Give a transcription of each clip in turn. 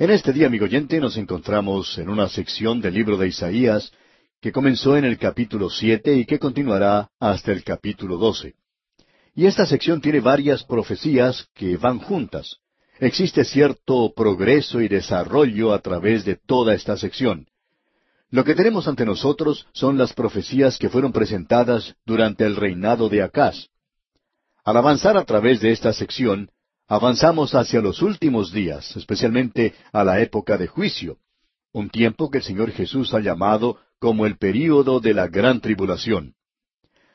En este día, amigo oyente, nos encontramos en una sección del libro de Isaías que comenzó en el capítulo siete y que continuará hasta el capítulo doce. Y esta sección tiene varias profecías que van juntas. Existe cierto progreso y desarrollo a través de toda esta sección. Lo que tenemos ante nosotros son las profecías que fueron presentadas durante el reinado de Acaz. Al avanzar a través de esta sección, avanzamos hacia los últimos días, especialmente a la época de juicio, un tiempo que el Señor Jesús ha llamado como el período de la gran tribulación.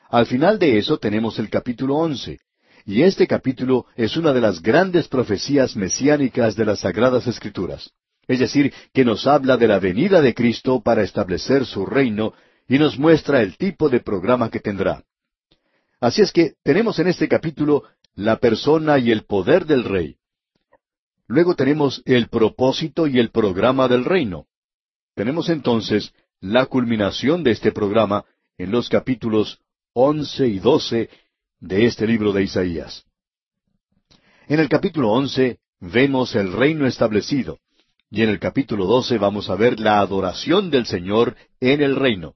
Al final de eso tenemos el capítulo once, y este capítulo es una de las grandes profecías mesiánicas de las Sagradas Escrituras. Es decir, que nos habla de la venida de Cristo para establecer su reino y nos muestra el tipo de programa que tendrá. Así es que tenemos en este capítulo la persona y el poder del rey. Luego tenemos el propósito y el programa del reino. Tenemos entonces la culminación de este programa en los capítulos once y doce de este libro de Isaías. En el capítulo once vemos el reino establecido, y en el capítulo doce vamos a ver la adoración del Señor en el reino.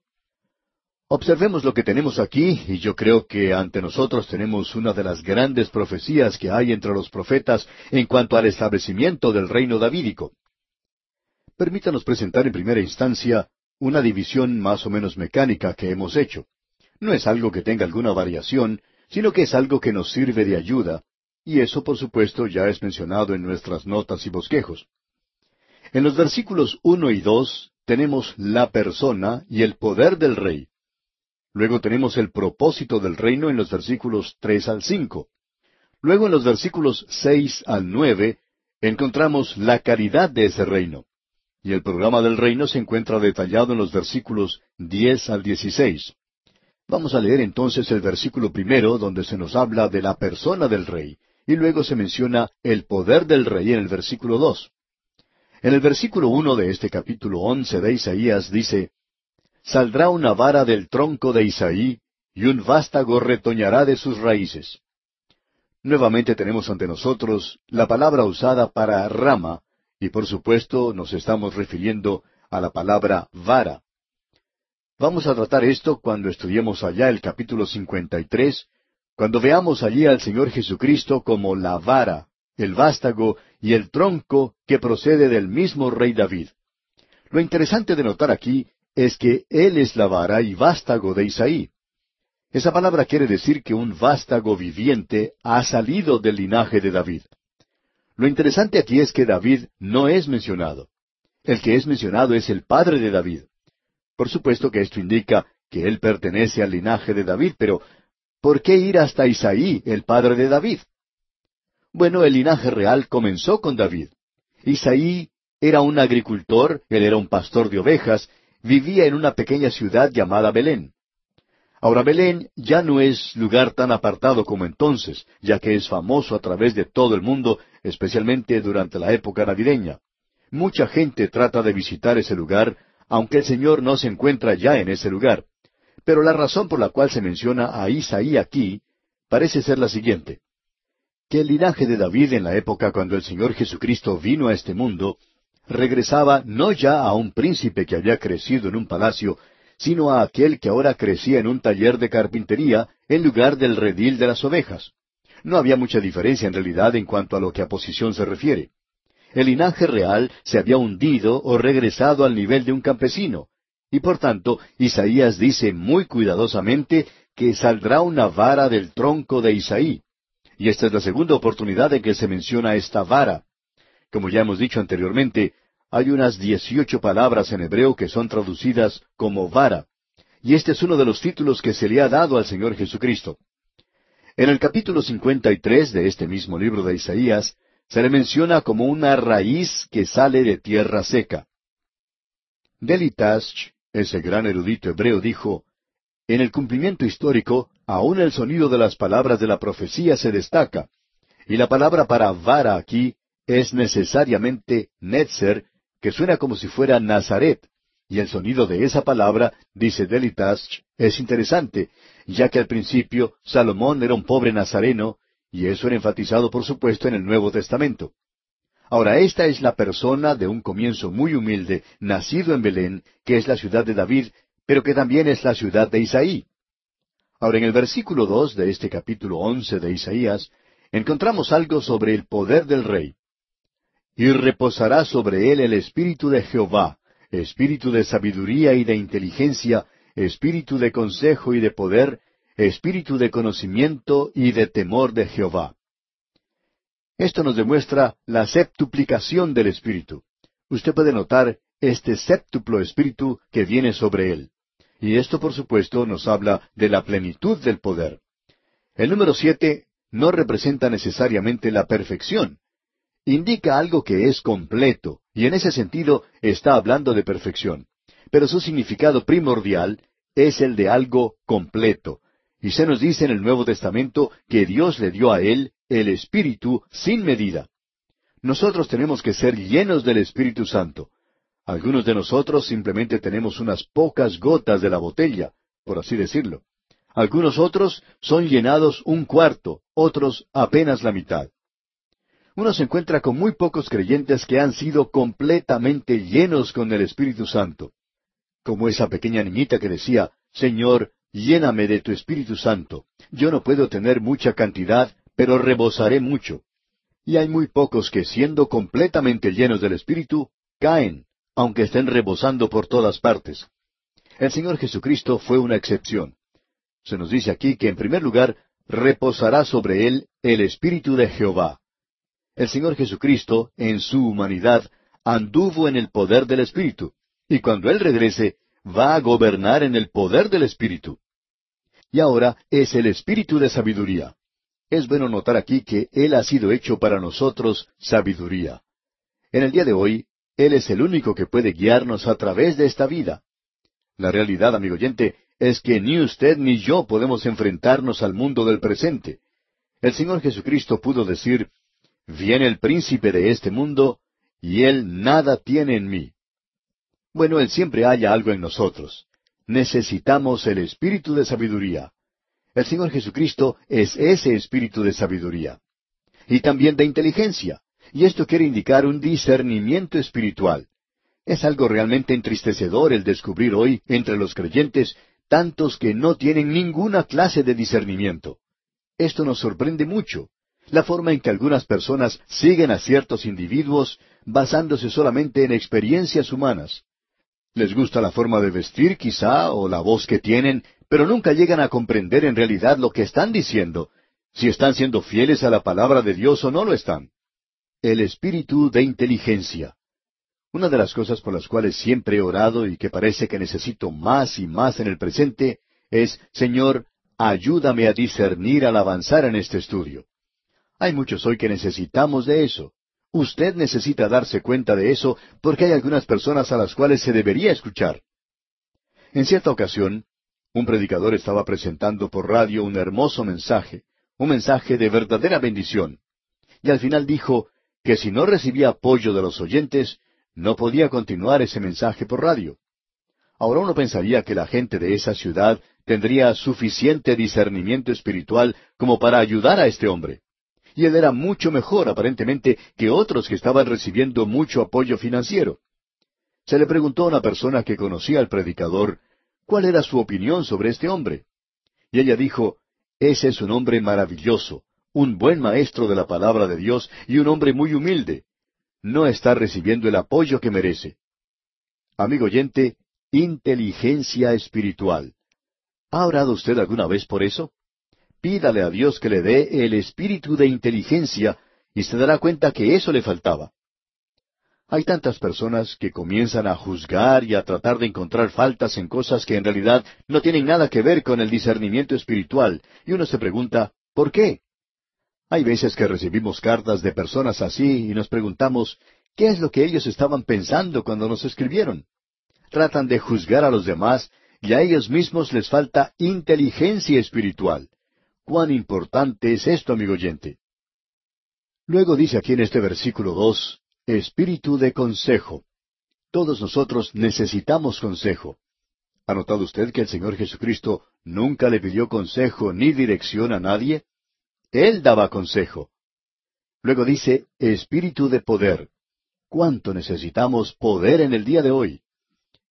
Observemos lo que tenemos aquí, y yo creo que ante nosotros tenemos una de las grandes profecías que hay entre los profetas en cuanto al establecimiento del reino davídico. Permítanos presentar en primera instancia una división más o menos mecánica que hemos hecho. No es algo que tenga alguna variación, sino que es algo que nos sirve de ayuda, y eso por supuesto ya es mencionado en nuestras notas y bosquejos. En los versículos uno y dos tenemos la persona y el poder del rey. Luego tenemos el propósito del reino en los versículos tres al cinco. Luego en los versículos seis al nueve encontramos la caridad de ese reino. Y el programa del reino se encuentra detallado en los versículos diez al dieciséis. Vamos a leer entonces el versículo primero donde se nos habla de la persona del rey, y luego se menciona el poder del rey en el versículo dos. En el versículo uno de este capítulo once de Isaías dice saldrá una vara del tronco de Isaí, y un vástago retoñará de sus raíces. Nuevamente tenemos ante nosotros la palabra usada para rama, y por supuesto nos estamos refiriendo a la palabra vara. Vamos a tratar esto cuando estudiemos allá el capítulo 53, cuando veamos allí al Señor Jesucristo como la vara, el vástago y el tronco que procede del mismo rey David. Lo interesante de notar aquí es que Él es la vara y vástago de Isaí. Esa palabra quiere decir que un vástago viviente ha salido del linaje de David. Lo interesante aquí es que David no es mencionado. El que es mencionado es el padre de David. Por supuesto que esto indica que él pertenece al linaje de David, pero ¿por qué ir hasta Isaí, el padre de David? Bueno, el linaje real comenzó con David. Isaí era un agricultor, él era un pastor de ovejas, vivía en una pequeña ciudad llamada Belén. Ahora Belén ya no es lugar tan apartado como entonces, ya que es famoso a través de todo el mundo, especialmente durante la época navideña. Mucha gente trata de visitar ese lugar, aunque el Señor no se encuentra ya en ese lugar. Pero la razón por la cual se menciona a Isaí aquí parece ser la siguiente. Que el linaje de David en la época cuando el Señor Jesucristo vino a este mundo regresaba no ya a un príncipe que había crecido en un palacio, sino a aquel que ahora crecía en un taller de carpintería en lugar del redil de las ovejas. No había mucha diferencia en realidad en cuanto a lo que a posición se refiere. El linaje real se había hundido o regresado al nivel de un campesino, y por tanto Isaías dice muy cuidadosamente que saldrá una vara del tronco de Isaí. Y esta es la segunda oportunidad en que se menciona esta vara. Como ya hemos dicho anteriormente, hay unas dieciocho palabras en hebreo que son traducidas como vara, y este es uno de los títulos que se le ha dado al Señor Jesucristo. En el capítulo 53 de este mismo libro de Isaías, se le menciona como una raíz que sale de tierra seca. Delitash, ese gran erudito hebreo, dijo, En el cumplimiento histórico, aún el sonido de las palabras de la profecía se destaca, y la palabra para vara aquí es necesariamente Netzer, que suena como si fuera Nazaret, y el sonido de esa palabra, dice Delitash, es interesante, ya que al principio Salomón era un pobre nazareno, y eso era enfatizado por supuesto en el Nuevo Testamento. Ahora, esta es la persona de un comienzo muy humilde, nacido en Belén, que es la ciudad de David, pero que también es la ciudad de Isaí. Ahora, en el versículo dos de este capítulo once de Isaías, encontramos algo sobre el poder del rey. Y reposará sobre él el espíritu de Jehová, espíritu de sabiduría y de inteligencia, espíritu de consejo y de poder, espíritu de conocimiento y de temor de Jehová. Esto nos demuestra la septuplicación del Espíritu. Usted puede notar este séptuplo Espíritu que viene sobre él. Y esto, por supuesto, nos habla de la plenitud del poder. El número siete no representa necesariamente la perfección. Indica algo que es completo, y en ese sentido está hablando de perfección. Pero su significado primordial es el de algo completo. Y se nos dice en el Nuevo Testamento que Dios le dio a él el Espíritu sin medida. Nosotros tenemos que ser llenos del Espíritu Santo. Algunos de nosotros simplemente tenemos unas pocas gotas de la botella, por así decirlo. Algunos otros son llenados un cuarto, otros apenas la mitad. Uno se encuentra con muy pocos creyentes que han sido completamente llenos con el Espíritu Santo. Como esa pequeña niñita que decía, Señor, lléname de tu Espíritu Santo. Yo no puedo tener mucha cantidad, pero rebosaré mucho. Y hay muy pocos que siendo completamente llenos del Espíritu, caen, aunque estén rebosando por todas partes. El Señor Jesucristo fue una excepción. Se nos dice aquí que en primer lugar reposará sobre él el Espíritu de Jehová. El Señor Jesucristo, en su humanidad, anduvo en el poder del Espíritu, y cuando Él regrese, va a gobernar en el poder del Espíritu. Y ahora es el Espíritu de sabiduría. Es bueno notar aquí que Él ha sido hecho para nosotros sabiduría. En el día de hoy, Él es el único que puede guiarnos a través de esta vida. La realidad, amigo oyente, es que ni usted ni yo podemos enfrentarnos al mundo del presente. El Señor Jesucristo pudo decir, Viene el príncipe de este mundo, y Él nada tiene en mí. Bueno, Él siempre halla algo en nosotros. Necesitamos el espíritu de sabiduría. El Señor Jesucristo es ese espíritu de sabiduría. Y también de inteligencia. Y esto quiere indicar un discernimiento espiritual. Es algo realmente entristecedor el descubrir hoy entre los creyentes tantos que no tienen ninguna clase de discernimiento. Esto nos sorprende mucho. La forma en que algunas personas siguen a ciertos individuos basándose solamente en experiencias humanas. Les gusta la forma de vestir quizá o la voz que tienen, pero nunca llegan a comprender en realidad lo que están diciendo, si están siendo fieles a la palabra de Dios o no lo están. El espíritu de inteligencia. Una de las cosas por las cuales siempre he orado y que parece que necesito más y más en el presente es, Señor, ayúdame a discernir al avanzar en este estudio. Hay muchos hoy que necesitamos de eso. Usted necesita darse cuenta de eso porque hay algunas personas a las cuales se debería escuchar. En cierta ocasión, un predicador estaba presentando por radio un hermoso mensaje, un mensaje de verdadera bendición. Y al final dijo que si no recibía apoyo de los oyentes, no podía continuar ese mensaje por radio. Ahora uno pensaría que la gente de esa ciudad tendría suficiente discernimiento espiritual como para ayudar a este hombre. Y él era mucho mejor, aparentemente, que otros que estaban recibiendo mucho apoyo financiero. Se le preguntó a una persona que conocía al predicador cuál era su opinión sobre este hombre. Y ella dijo, Ese es un hombre maravilloso, un buen maestro de la palabra de Dios y un hombre muy humilde. No está recibiendo el apoyo que merece. Amigo oyente, inteligencia espiritual. ¿Ha orado usted alguna vez por eso? Pídale a Dios que le dé el espíritu de inteligencia y se dará cuenta que eso le faltaba. Hay tantas personas que comienzan a juzgar y a tratar de encontrar faltas en cosas que en realidad no tienen nada que ver con el discernimiento espiritual, y uno se pregunta, ¿por qué? Hay veces que recibimos cartas de personas así y nos preguntamos, ¿qué es lo que ellos estaban pensando cuando nos escribieron? Tratan de juzgar a los demás y a ellos mismos les falta inteligencia espiritual. ¿Cuán importante es esto, amigo oyente? Luego dice aquí en este versículo dos, Espíritu de consejo. Todos nosotros necesitamos consejo. ¿Ha notado usted que el Señor Jesucristo nunca le pidió consejo ni dirección a nadie? Él daba consejo. Luego dice, espíritu de poder. ¿Cuánto necesitamos poder en el día de hoy?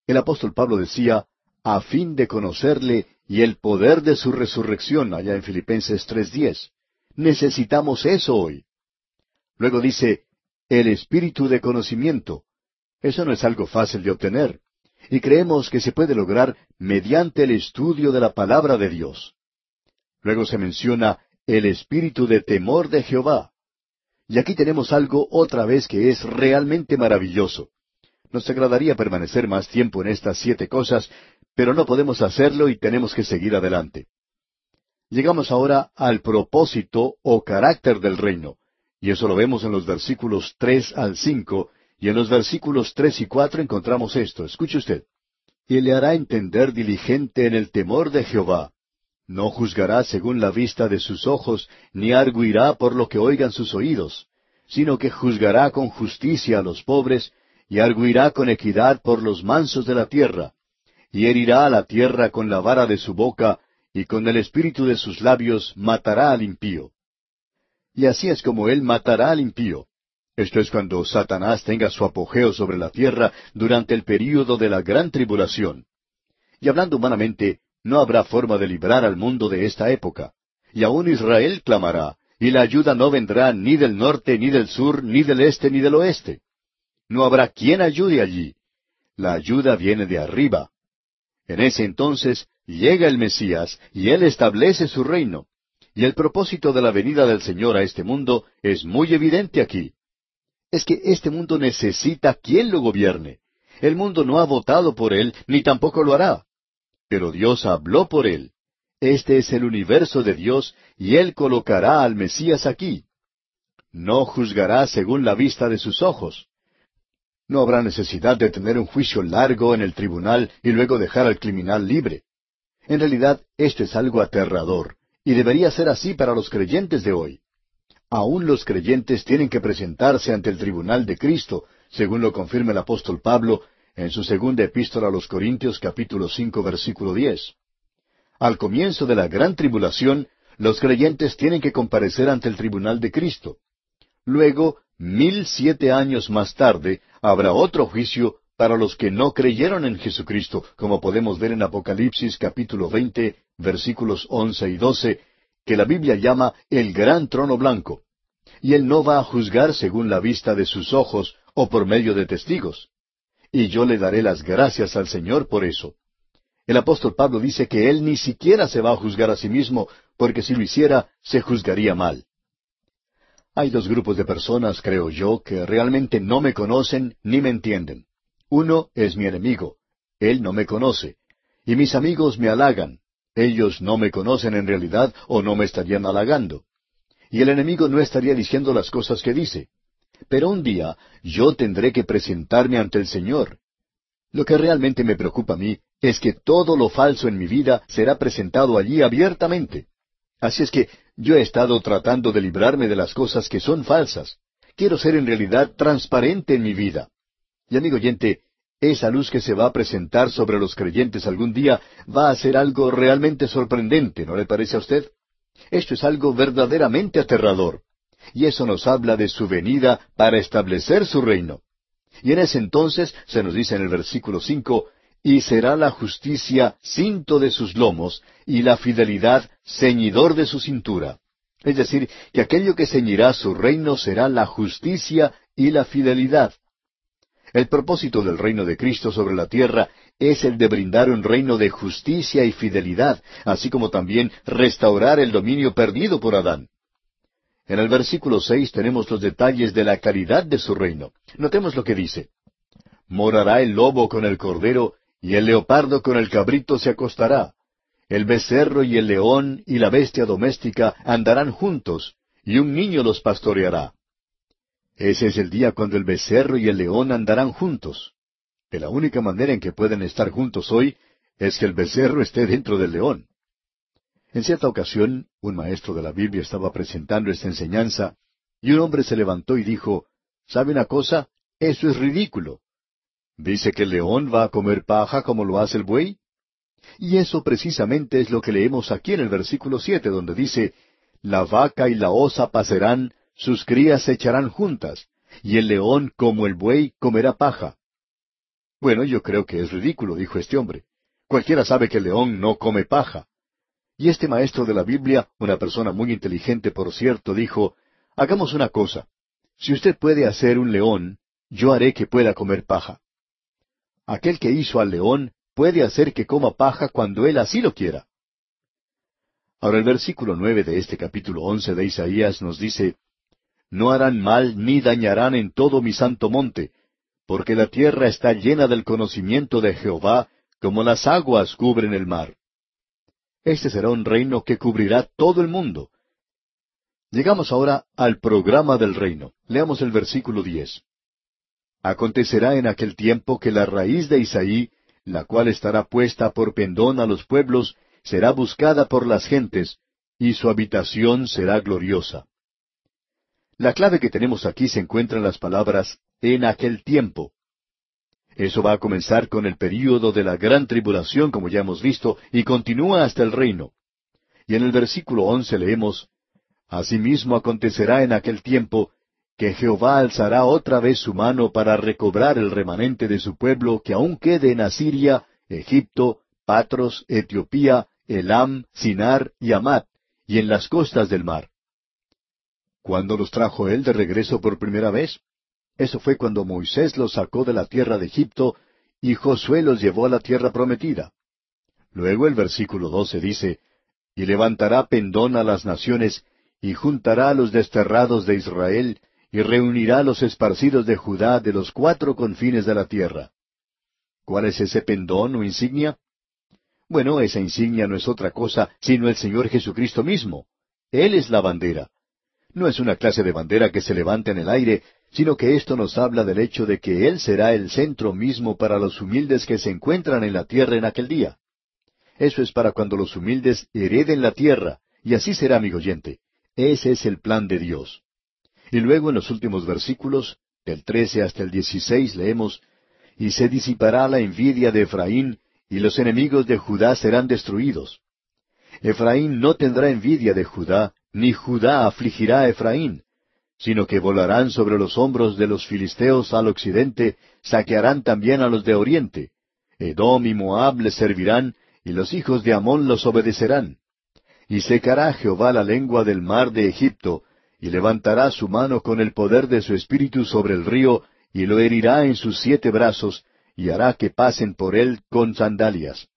El apóstol Pablo decía, a fin de conocerle y el poder de su resurrección, allá en Filipenses 3.10. Necesitamos eso hoy. Luego dice, el espíritu de conocimiento. Eso no es algo fácil de obtener, y creemos que se puede lograr mediante el estudio de la palabra de Dios. Luego se menciona el espíritu de temor de Jehová. Y aquí tenemos algo otra vez que es realmente maravilloso. Nos agradaría permanecer más tiempo en estas siete cosas, pero no podemos hacerlo y tenemos que seguir adelante. Llegamos ahora al propósito o carácter del reino, y eso lo vemos en los versículos tres al cinco, y en los versículos tres y cuatro encontramos esto. Escuche usted. Y le hará entender diligente en el temor de Jehová. No juzgará según la vista de sus ojos, ni arguirá por lo que oigan sus oídos, sino que juzgará con justicia a los pobres, y arguirá con equidad por los mansos de la tierra, y herirá a la tierra con la vara de su boca, y con el espíritu de sus labios matará al impío. Y así es como él matará al impío. Esto es cuando Satanás tenga su apogeo sobre la tierra durante el período de la gran tribulación. Y hablando humanamente, no habrá forma de librar al mundo de esta época. Y aún Israel clamará, y la ayuda no vendrá ni del norte, ni del sur, ni del este, ni del oeste. No habrá quien ayude allí. La ayuda viene de arriba. En ese entonces llega el Mesías, y Él establece su reino. Y el propósito de la venida del Señor a este mundo es muy evidente aquí. Es que este mundo necesita quien lo gobierne. El mundo no ha votado por Él, ni tampoco lo hará. Pero Dios habló por Él. Este es el universo de Dios, y Él colocará al Mesías aquí. No juzgará según la vista de sus ojos. No habrá necesidad de tener un juicio largo en el tribunal y luego dejar al criminal libre. En realidad, esto es algo aterrador, y debería ser así para los creyentes de hoy. Aún los creyentes tienen que presentarse ante el tribunal de Cristo, según lo confirma el apóstol Pablo en su segunda epístola a los Corintios capítulo cinco versículo diez. Al comienzo de la gran tribulación, los creyentes tienen que comparecer ante el tribunal de Cristo. Luego, mil siete años más tarde, habrá otro juicio para los que no creyeron en Jesucristo, como podemos ver en Apocalipsis capítulo veinte, versículos once y doce, que la Biblia llama el gran trono blanco. Y Él no va a juzgar según la vista de sus ojos o por medio de testigos. Y yo le daré las gracias al Señor por eso. El apóstol Pablo dice que Él ni siquiera se va a juzgar a sí mismo, porque si lo hiciera, se juzgaría mal. Hay dos grupos de personas, creo yo, que realmente no me conocen ni me entienden. Uno es mi enemigo. Él no me conoce. Y mis amigos me halagan. Ellos no me conocen en realidad o no me estarían halagando. Y el enemigo no estaría diciendo las cosas que dice. Pero un día yo tendré que presentarme ante el Señor. Lo que realmente me preocupa a mí es que todo lo falso en mi vida será presentado allí abiertamente. Así es que yo he estado tratando de librarme de las cosas que son falsas. Quiero ser en realidad transparente en mi vida. Y amigo oyente, esa luz que se va a presentar sobre los creyentes algún día va a ser algo realmente sorprendente, ¿no le parece a usted? Esto es algo verdaderamente aterrador. Y eso nos habla de su venida para establecer su reino. Y en ese entonces se nos dice en el versículo cinco, y será la justicia cinto de sus lomos, y la fidelidad ceñidor de su cintura. Es decir, que aquello que ceñirá su reino será la justicia y la fidelidad. El propósito del reino de Cristo sobre la tierra es el de brindar un reino de justicia y fidelidad, así como también restaurar el dominio perdido por Adán. En el versículo seis tenemos los detalles de la claridad de su reino. Notemos lo que dice. Morará el lobo con el cordero, y el leopardo con el cabrito se acostará. El becerro y el león y la bestia doméstica andarán juntos, y un niño los pastoreará. Ese es el día cuando el becerro y el león andarán juntos. De la única manera en que pueden estar juntos hoy es que el becerro esté dentro del león. En cierta ocasión, un maestro de la Biblia estaba presentando esta enseñanza, y un hombre se levantó y dijo, ¿Sabe una cosa? Eso es ridículo. ¿Dice que el león va a comer paja como lo hace el buey? Y eso precisamente es lo que leemos aquí en el versículo siete, donde dice, La vaca y la osa pasarán, sus crías se echarán juntas, y el león como el buey comerá paja. Bueno, yo creo que es ridículo, dijo este hombre. Cualquiera sabe que el león no come paja. Y este maestro de la Biblia, una persona muy inteligente por cierto, dijo, hagamos una cosa. Si usted puede hacer un león, yo haré que pueda comer paja. Aquel que hizo al león puede hacer que coma paja cuando él así lo quiera. Ahora el versículo nueve de este capítulo once de Isaías nos dice, No harán mal ni dañarán en todo mi santo monte, porque la tierra está llena del conocimiento de Jehová, como las aguas cubren el mar. Este será un reino que cubrirá todo el mundo. Llegamos ahora al programa del reino. Leamos el versículo diez. Acontecerá en aquel tiempo que la raíz de Isaí, la cual estará puesta por pendón a los pueblos, será buscada por las gentes, y su habitación será gloriosa. La clave que tenemos aquí se encuentra en las palabras en aquel tiempo. Eso va a comenzar con el período de la gran tribulación, como ya hemos visto, y continúa hasta el reino. Y en el versículo once leemos, Asimismo acontecerá en aquel tiempo que Jehová alzará otra vez su mano para recobrar el remanente de su pueblo que aún quede en Asiria, Egipto, Patros, Etiopía, Elam, Sinar y Amat, y en las costas del mar. ¿Cuándo los trajo él de regreso por primera vez? Eso fue cuando Moisés los sacó de la tierra de Egipto y Josué los llevó a la tierra prometida. Luego el versículo doce dice, Y levantará pendón a las naciones, y juntará a los desterrados de Israel, y reunirá a los esparcidos de Judá de los cuatro confines de la tierra. ¿Cuál es ese pendón o insignia? Bueno, esa insignia no es otra cosa sino el Señor Jesucristo mismo. Él es la bandera. No es una clase de bandera que se levanta en el aire, sino que esto nos habla del hecho de que Él será el centro mismo para los humildes que se encuentran en la tierra en aquel día. Eso es para cuando los humildes hereden la tierra, y así será, amigo oyente. Ese es el plan de Dios. Y luego en los últimos versículos, del trece hasta el dieciséis, leemos, Y se disipará la envidia de Efraín, y los enemigos de Judá serán destruidos. Efraín no tendrá envidia de Judá, ni Judá afligirá a Efraín, sino que volarán sobre los hombros de los filisteos al occidente, saquearán también a los de oriente. Edom y Moab les servirán, y los hijos de Amón los obedecerán. Y secará Jehová la lengua del mar de Egipto, y levantará su mano con el poder de su espíritu sobre el río, y lo herirá en sus siete brazos, y hará que pasen por él con sandalias.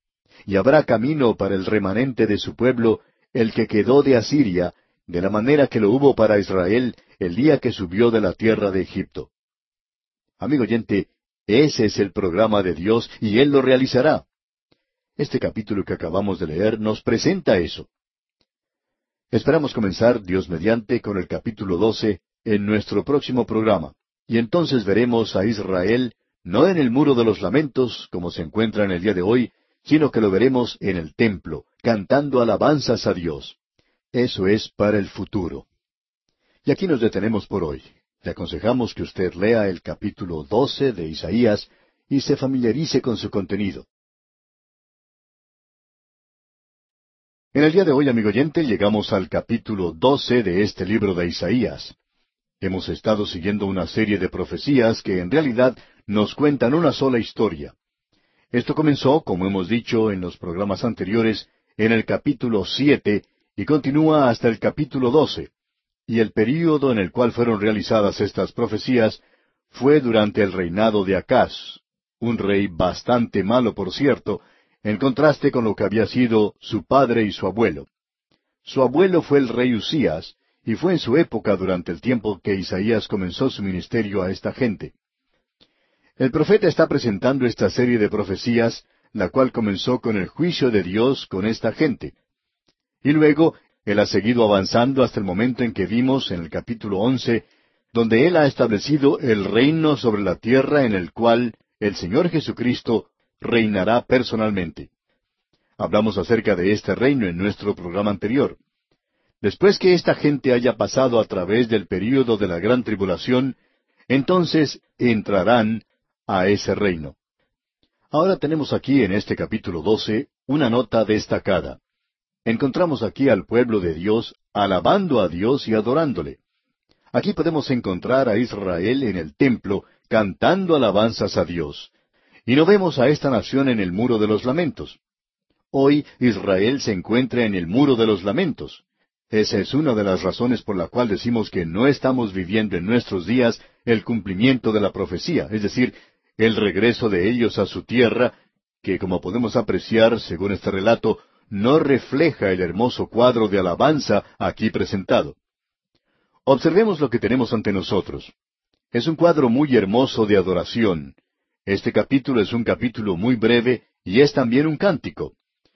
Y habrá camino para el remanente de su pueblo, el que quedó de Asiria, de la manera que lo hubo para Israel el día que subió de la tierra de Egipto. Amigo oyente, ese es el programa de Dios y Él lo realizará. Este capítulo que acabamos de leer nos presenta eso. Esperamos comenzar, Dios mediante, con el capítulo doce en nuestro próximo programa, y entonces veremos a Israel no en el muro de los lamentos, como se encuentra en el día de hoy, sino que lo veremos en el templo, cantando alabanzas a Dios. Eso es para el futuro. Y aquí nos detenemos por hoy. Le aconsejamos que usted lea el capítulo doce de Isaías y se familiarice con su contenido. En el día de hoy, amigo oyente, llegamos al capítulo doce de este libro de Isaías. Hemos estado siguiendo una serie de profecías que en realidad nos cuentan una sola historia. Esto comenzó, como hemos dicho en los programas anteriores, en el capítulo siete y continúa hasta el capítulo doce. Y el período en el cual fueron realizadas estas profecías fue durante el reinado de Acaz, un rey bastante malo, por cierto, en contraste con lo que había sido su padre y su abuelo. Su abuelo fue el rey Usías, y fue en su época durante el tiempo que Isaías comenzó su ministerio a esta gente. El profeta está presentando esta serie de profecías, la cual comenzó con el juicio de Dios con esta gente. Y luego Él ha seguido avanzando hasta el momento en que vimos en el capítulo once, donde Él ha establecido el reino sobre la tierra en el cual el Señor Jesucristo reinará personalmente. Hablamos acerca de este reino en nuestro programa anterior. Después que esta gente haya pasado a través del período de la gran tribulación, entonces entrarán a ese reino. Ahora tenemos aquí en este capítulo doce una nota destacada encontramos aquí al pueblo de Dios alabando a Dios y adorándole. Aquí podemos encontrar a Israel en el templo cantando alabanzas a Dios. Y no vemos a esta nación en el muro de los lamentos. Hoy Israel se encuentra en el muro de los lamentos. Esa es una de las razones por la cual decimos que no estamos viviendo en nuestros días el cumplimiento de la profecía, es decir, el regreso de ellos a su tierra, que como podemos apreciar, según este relato, no refleja el hermoso cuadro de alabanza aquí presentado. Observemos lo que tenemos ante nosotros. Es un cuadro muy hermoso de adoración. Este capítulo es un capítulo muy breve y es también un cántico.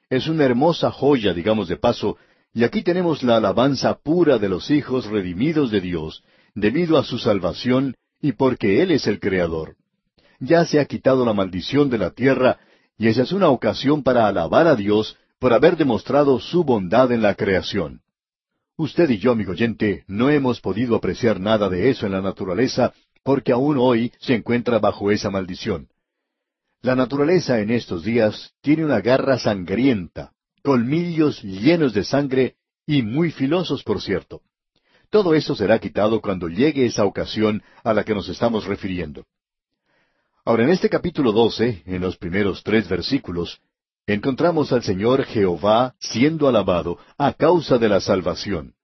Es una hermosa joya, digamos de paso, y aquí tenemos la alabanza pura de los hijos redimidos de Dios, debido a su salvación y porque Él es el Creador. Ya se ha quitado la maldición de la tierra, y esa es una ocasión para alabar a Dios por haber demostrado su bondad en la creación. Usted y yo, amigo oyente, no hemos podido apreciar nada de eso en la naturaleza, porque aún hoy se encuentra bajo esa maldición. La naturaleza en estos días tiene una garra sangrienta, colmillos llenos de sangre y muy filosos, por cierto. Todo eso será quitado cuando llegue esa ocasión a la que nos estamos refiriendo. Ahora, en este capítulo 12, en los primeros tres versículos, encontramos al Señor Jehová siendo alabado a causa de la salvación.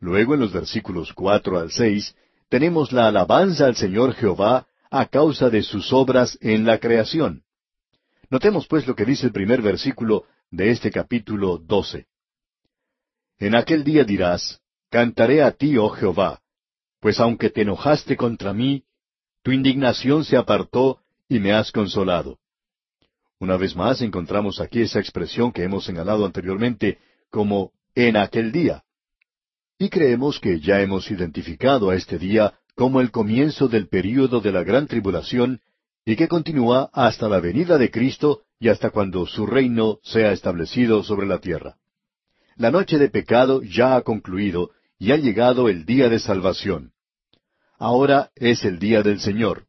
Luego, en los versículos cuatro al seis, tenemos la alabanza al Señor Jehová a causa de sus obras en la creación. Notemos pues lo que dice el primer versículo de este capítulo 12. En aquel día dirás, Cantaré a ti, oh Jehová, pues aunque te enojaste contra mí, tu indignación se apartó y me has consolado. Una vez más encontramos aquí esa expresión que hemos señalado anteriormente como en aquel día. Y creemos que ya hemos identificado a este día como el comienzo del período de la gran tribulación y que continúa hasta la venida de Cristo y hasta cuando su reino sea establecido sobre la tierra. La noche de pecado ya ha concluido y ha llegado el día de salvación. Ahora es el día del Señor.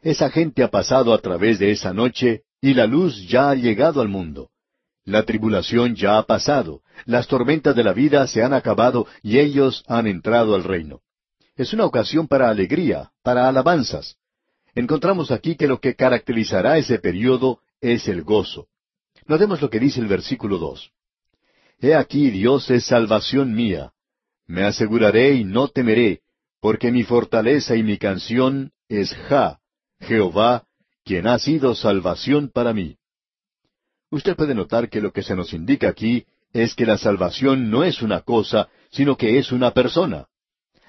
Esa gente ha pasado a través de esa noche y la luz ya ha llegado al mundo. La tribulación ya ha pasado, las tormentas de la vida se han acabado y ellos han entrado al reino. Es una ocasión para alegría, para alabanzas. Encontramos aquí que lo que caracterizará ese periodo es el gozo. Notemos lo que dice el versículo dos. He aquí Dios es salvación mía. Me aseguraré y no temeré, porque mi fortaleza y mi canción es Ja, Jehová, quien ha sido salvación para mí. Usted puede notar que lo que se nos indica aquí es que la salvación no es una cosa, sino que es una persona.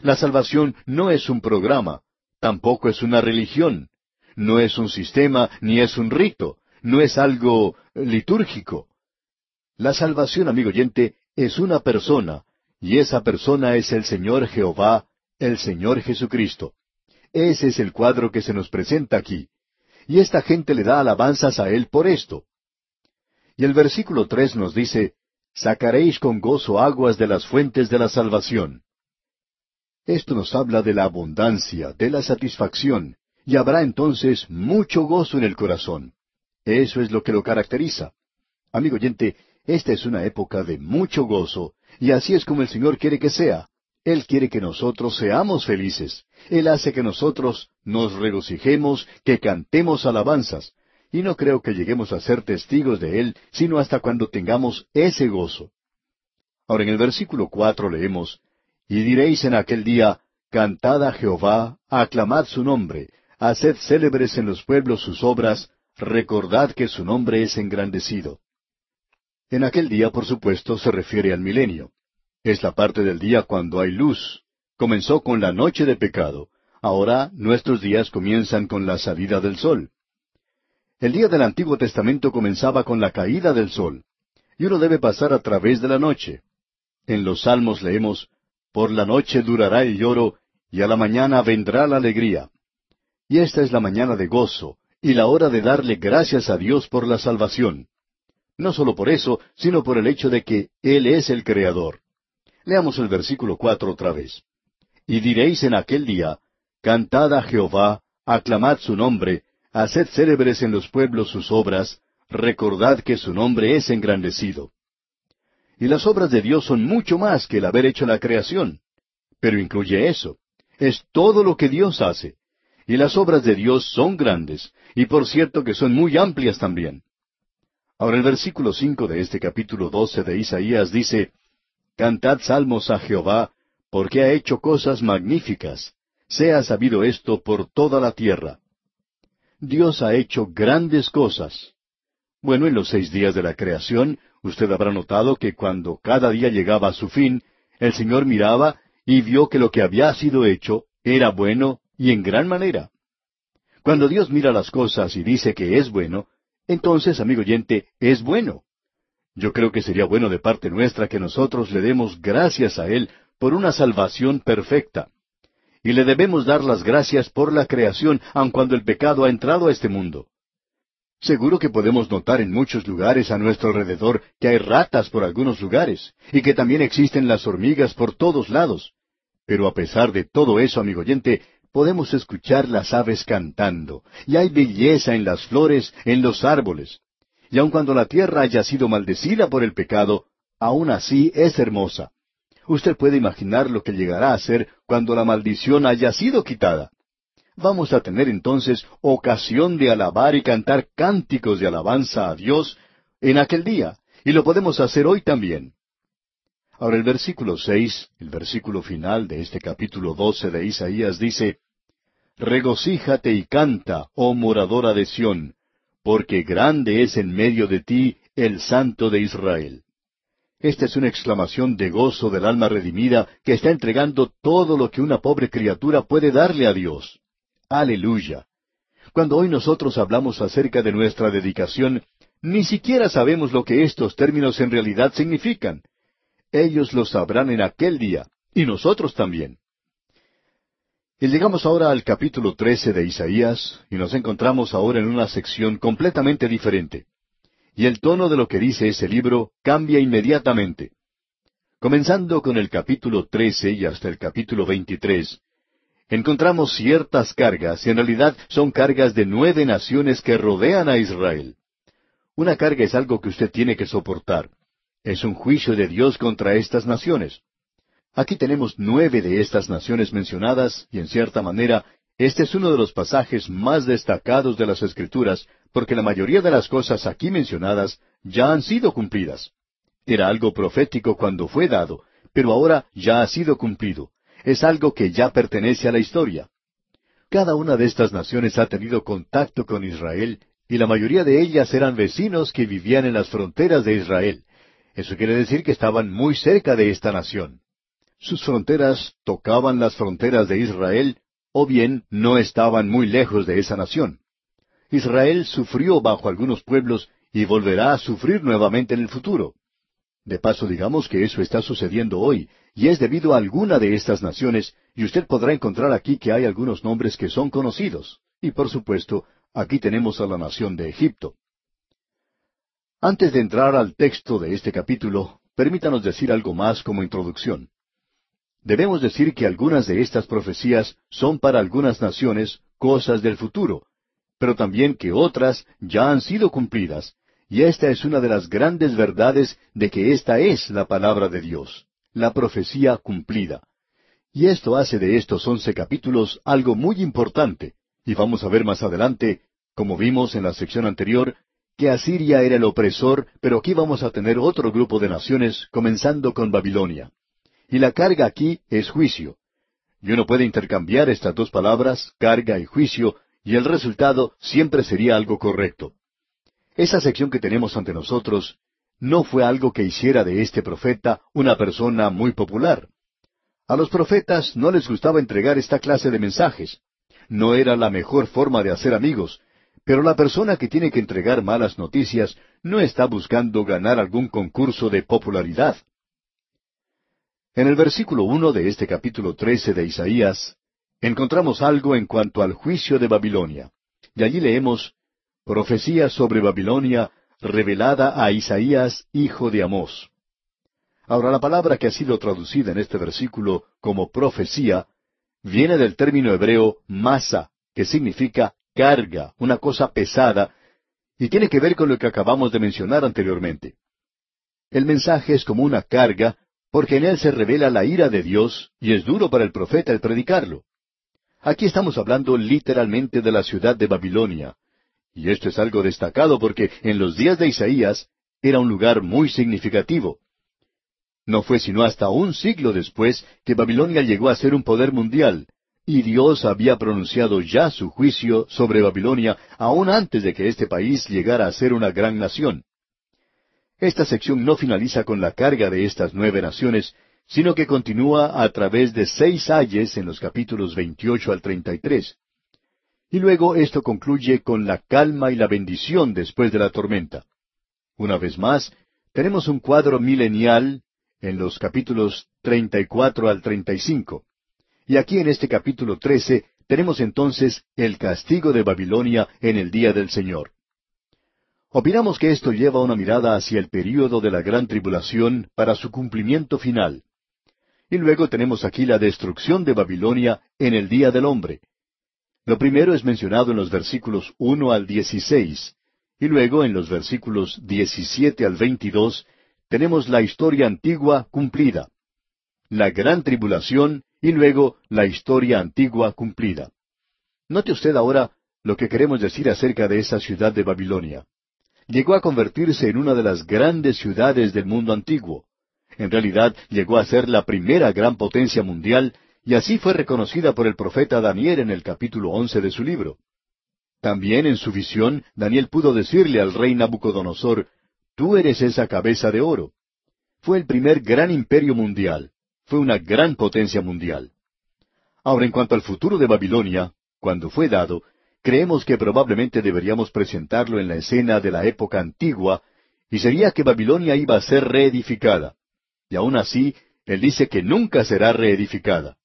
La salvación no es un programa, tampoco es una religión, no es un sistema ni es un rito, no es algo litúrgico. La salvación, amigo oyente, es una persona, y esa persona es el Señor Jehová, el Señor Jesucristo. Ese es el cuadro que se nos presenta aquí. Y esta gente le da alabanzas a Él por esto. Y el versículo tres nos dice, Sacaréis con gozo aguas de las fuentes de la salvación. Esto nos habla de la abundancia, de la satisfacción, y habrá entonces mucho gozo en el corazón. Eso es lo que lo caracteriza. Amigo oyente, esta es una época de mucho gozo, y así es como el Señor quiere que sea. Él quiere que nosotros seamos felices. Él hace que nosotros nos regocijemos, que cantemos alabanzas. Y no creo que lleguemos a ser testigos de Él, sino hasta cuando tengamos ese gozo. Ahora en el versículo cuatro leemos, Y diréis en aquel día, Cantad a Jehová, aclamad su nombre, haced célebres en los pueblos sus obras, recordad que su nombre es engrandecido. En aquel día, por supuesto, se refiere al milenio. Es la parte del día cuando hay luz. Comenzó con la noche de pecado. Ahora nuestros días comienzan con la salida del sol. El día del Antiguo Testamento comenzaba con la caída del sol. Y uno debe pasar a través de la noche. En los Salmos leemos, Por la noche durará el lloro, y a la mañana vendrá la alegría. Y esta es la mañana de gozo, y la hora de darle gracias a Dios por la salvación. No solo por eso, sino por el hecho de que Él es el Creador. Leamos el versículo cuatro otra vez. Y diréis en aquel día, Cantad a Jehová, aclamad su nombre, haced célebres en los pueblos sus obras, recordad que su nombre es engrandecido. Y las obras de Dios son mucho más que el haber hecho la creación. pero incluye eso. Es todo lo que Dios hace. Y las obras de Dios son grandes, y por cierto que son muy amplias también. Ahora el versículo cinco de este capítulo doce de Isaías dice, Cantad salmos a Jehová, porque ha hecho cosas magníficas. Sea sabido esto por toda la tierra. Dios ha hecho grandes cosas. Bueno, en los seis días de la creación, usted habrá notado que cuando cada día llegaba a su fin, el Señor miraba y vio que lo que había sido hecho era bueno y en gran manera. Cuando Dios mira las cosas y dice que es bueno, entonces, amigo oyente, es bueno. Yo creo que sería bueno de parte nuestra que nosotros le demos gracias a Él por una salvación perfecta. Y le debemos dar las gracias por la creación, aun cuando el pecado ha entrado a este mundo. Seguro que podemos notar en muchos lugares a nuestro alrededor que hay ratas por algunos lugares, y que también existen las hormigas por todos lados. Pero a pesar de todo eso, amigo oyente, podemos escuchar las aves cantando, y hay belleza en las flores, en los árboles. Y aun cuando la tierra haya sido maldecida por el pecado, aun así es hermosa. Usted puede imaginar lo que llegará a ser cuando la maldición haya sido quitada. Vamos a tener entonces ocasión de alabar y cantar cánticos de alabanza a Dios en aquel día, y lo podemos hacer hoy también. Ahora el versículo seis, el versículo final de este capítulo doce de Isaías dice, Regocíjate y canta, oh moradora de Sión, porque grande es en medio de ti el Santo de Israel. Esta es una exclamación de gozo del alma redimida que está entregando todo lo que una pobre criatura puede darle a Dios. Aleluya. Cuando hoy nosotros hablamos acerca de nuestra dedicación, ni siquiera sabemos lo que estos términos en realidad significan. Ellos lo sabrán en aquel día, y nosotros también. Y llegamos ahora al capítulo trece de Isaías, y nos encontramos ahora en una sección completamente diferente. Y el tono de lo que dice ese libro cambia inmediatamente. Comenzando con el capítulo trece y hasta el capítulo veintitrés, encontramos ciertas cargas, y en realidad son cargas de nueve naciones que rodean a Israel. Una carga es algo que usted tiene que soportar. Es un juicio de Dios contra estas naciones. Aquí tenemos nueve de estas naciones mencionadas, y en cierta manera, este es uno de los pasajes más destacados de las Escrituras, porque la mayoría de las cosas aquí mencionadas ya han sido cumplidas. Era algo profético cuando fue dado, pero ahora ya ha sido cumplido. Es algo que ya pertenece a la historia. Cada una de estas naciones ha tenido contacto con Israel, y la mayoría de ellas eran vecinos que vivían en las fronteras de Israel. Eso quiere decir que estaban muy cerca de esta nación. Sus fronteras tocaban las fronteras de Israel, o bien no estaban muy lejos de esa nación. Israel sufrió bajo algunos pueblos y volverá a sufrir nuevamente en el futuro. De paso, digamos que eso está sucediendo hoy, y es debido a alguna de estas naciones, y usted podrá encontrar aquí que hay algunos nombres que son conocidos. Y por supuesto, aquí tenemos a la nación de Egipto. Antes de entrar al texto de este capítulo, permítanos decir algo más como introducción. Debemos decir que algunas de estas profecías son para algunas naciones cosas del futuro, pero también que otras ya han sido cumplidas, y esta es una de las grandes verdades de que esta es la palabra de Dios, la profecía cumplida. Y esto hace de estos once capítulos algo muy importante, y vamos a ver más adelante, como vimos en la sección anterior, que Asiria era el opresor, pero aquí vamos a tener otro grupo de naciones, comenzando con Babilonia. Y la carga aquí es juicio. Y uno puede intercambiar estas dos palabras, carga y juicio, y el resultado siempre sería algo correcto. Esa sección que tenemos ante nosotros no fue algo que hiciera de este profeta una persona muy popular. A los profetas no les gustaba entregar esta clase de mensajes. No era la mejor forma de hacer amigos, pero la persona que tiene que entregar malas noticias no está buscando ganar algún concurso de popularidad. En el versículo uno de este capítulo trece de Isaías, encontramos algo en cuanto al juicio de Babilonia. Y allí leemos, Profecía sobre Babilonia revelada a Isaías, hijo de Amós. Ahora la palabra que ha sido traducida en este versículo como profecía viene del término hebreo masa, que significa carga, una cosa pesada, y tiene que ver con lo que acabamos de mencionar anteriormente. El mensaje es como una carga porque en él se revela la ira de Dios y es duro para el profeta el predicarlo. Aquí estamos hablando literalmente de la ciudad de Babilonia, y esto es algo destacado porque en los días de Isaías era un lugar muy significativo. No fue sino hasta un siglo después que Babilonia llegó a ser un poder mundial, y Dios había pronunciado ya su juicio sobre Babilonia aún antes de que este país llegara a ser una gran nación. Esta sección no finaliza con la carga de estas nueve naciones, sino que continúa a través de seis ayes en los capítulos 28 al 33. Y luego esto concluye con la calma y la bendición después de la tormenta. Una vez más, tenemos un cuadro milenial en los capítulos 34 al 35. Y aquí en este capítulo 13 tenemos entonces el castigo de Babilonia en el día del Señor. Opinamos que esto lleva una mirada hacia el período de la gran tribulación para su cumplimiento final. Y luego tenemos aquí la destrucción de Babilonia en el día del hombre. Lo primero es mencionado en los versículos 1 al 16, y luego en los versículos 17 al 22 tenemos la historia antigua cumplida, la gran tribulación y luego la historia antigua cumplida. Note usted ahora lo que queremos decir acerca de esa ciudad de Babilonia. Llegó a convertirse en una de las grandes ciudades del mundo antiguo. En realidad llegó a ser la primera gran potencia mundial y así fue reconocida por el profeta Daniel en el capítulo once de su libro. También en su visión Daniel pudo decirle al rey Nabucodonosor, Tú eres esa cabeza de oro. Fue el primer gran imperio mundial. Fue una gran potencia mundial. Ahora, en cuanto al futuro de Babilonia, cuando fue dado, creemos que probablemente deberíamos presentarlo en la escena de la época antigua, y sería que Babilonia iba a ser reedificada. Y aún así, él dice que nunca será reedificada.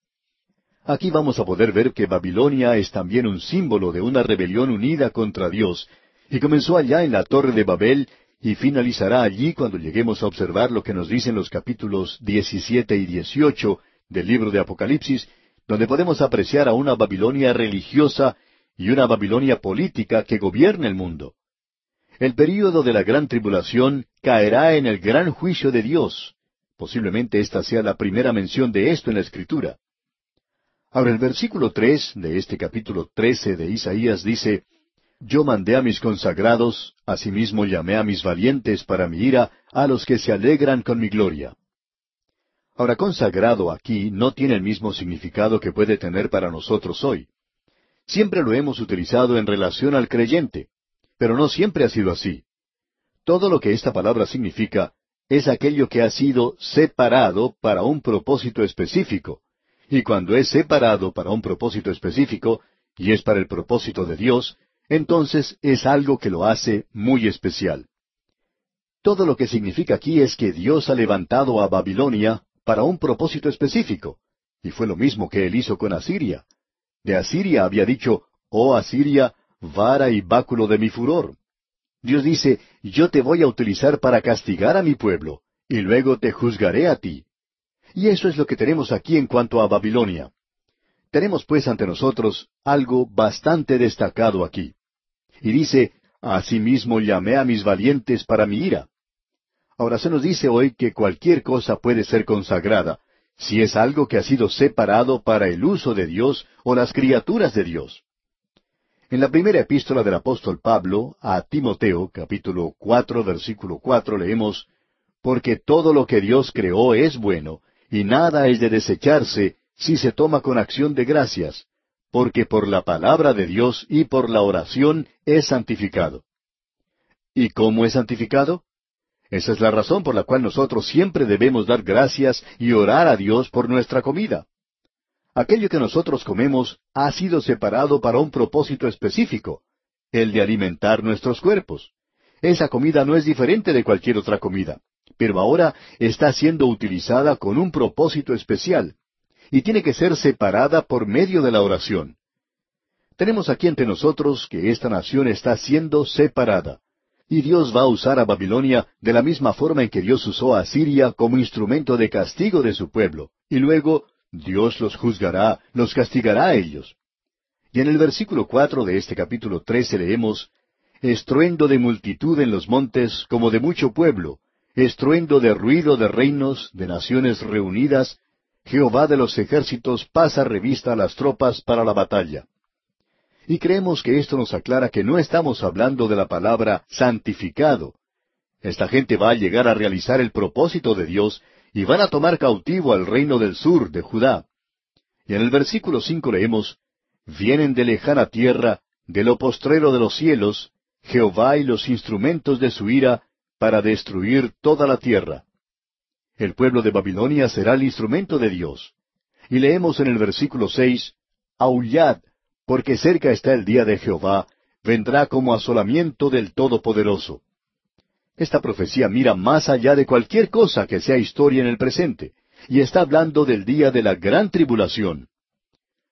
Aquí vamos a poder ver que Babilonia es también un símbolo de una rebelión unida contra Dios, y comenzó allá en la torre de Babel y finalizará allí cuando lleguemos a observar lo que nos dicen los capítulos 17 y 18 del libro de Apocalipsis, donde podemos apreciar a una Babilonia religiosa y una Babilonia política que gobierna el mundo. El período de la gran tribulación caerá en el gran juicio de Dios. Posiblemente esta sea la primera mención de esto en la Escritura. Ahora el versículo tres de este capítulo trece de Isaías dice, yo mandé a mis consagrados, asimismo llamé a mis valientes para mi ira, a los que se alegran con mi gloria. Ahora, consagrado aquí no tiene el mismo significado que puede tener para nosotros hoy. Siempre lo hemos utilizado en relación al creyente, pero no siempre ha sido así. Todo lo que esta palabra significa es aquello que ha sido separado para un propósito específico. Y cuando es separado para un propósito específico, y es para el propósito de Dios, entonces es algo que lo hace muy especial. Todo lo que significa aquí es que Dios ha levantado a Babilonia para un propósito específico, y fue lo mismo que él hizo con Asiria. De Asiria había dicho, Oh Asiria, vara y báculo de mi furor. Dios dice, yo te voy a utilizar para castigar a mi pueblo, y luego te juzgaré a ti. Y eso es lo que tenemos aquí en cuanto a Babilonia. Tenemos pues ante nosotros algo bastante destacado aquí. Y dice, Asimismo llamé a mis valientes para mi ira. Ahora se nos dice hoy que cualquier cosa puede ser consagrada, si es algo que ha sido separado para el uso de Dios o las criaturas de Dios. En la primera epístola del apóstol Pablo a Timoteo, capítulo cuatro, versículo cuatro, leemos, Porque todo lo que Dios creó es bueno, y nada es de desecharse si se toma con acción de gracias, porque por la palabra de Dios y por la oración es santificado. ¿Y cómo es santificado? Esa es la razón por la cual nosotros siempre debemos dar gracias y orar a Dios por nuestra comida. Aquello que nosotros comemos ha sido separado para un propósito específico, el de alimentar nuestros cuerpos. Esa comida no es diferente de cualquier otra comida, pero ahora está siendo utilizada con un propósito especial, y tiene que ser separada por medio de la oración. Tenemos aquí ante nosotros que esta nación está siendo separada. Y Dios va a usar a Babilonia de la misma forma en que Dios usó a Siria como instrumento de castigo de su pueblo. Y luego Dios los juzgará, los castigará a ellos. Y en el versículo cuatro de este capítulo trece leemos Estruendo de multitud en los montes como de mucho pueblo, estruendo de ruido de reinos, de naciones reunidas, Jehová de los ejércitos pasa revista a las tropas para la batalla. Y creemos que esto nos aclara que no estamos hablando de la palabra santificado. Esta gente va a llegar a realizar el propósito de Dios y van a tomar cautivo al reino del sur de Judá. Y en el versículo cinco leemos, Vienen de lejana tierra, de lo postrero de los cielos, Jehová y los instrumentos de su ira, para destruir toda la tierra. El pueblo de Babilonia será el instrumento de Dios. Y leemos en el versículo seis, Aullad, porque cerca está el día de Jehová, vendrá como asolamiento del Todopoderoso. Esta profecía mira más allá de cualquier cosa que sea historia en el presente, y está hablando del día de la gran tribulación.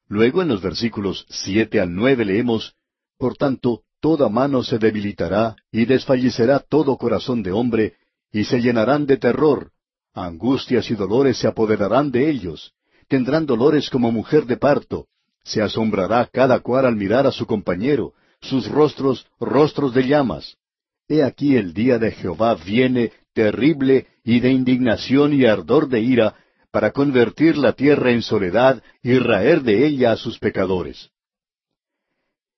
Luego en los versículos siete al nueve leemos, Por tanto, toda mano se debilitará, y desfallecerá todo corazón de hombre, y se llenarán de terror, angustias y dolores se apoderarán de ellos, tendrán dolores como mujer de parto, se asombrará cada cual al mirar a su compañero, sus rostros rostros de llamas. He aquí el día de Jehová viene terrible y de indignación y ardor de ira, para convertir la tierra en soledad y raer de ella a sus pecadores.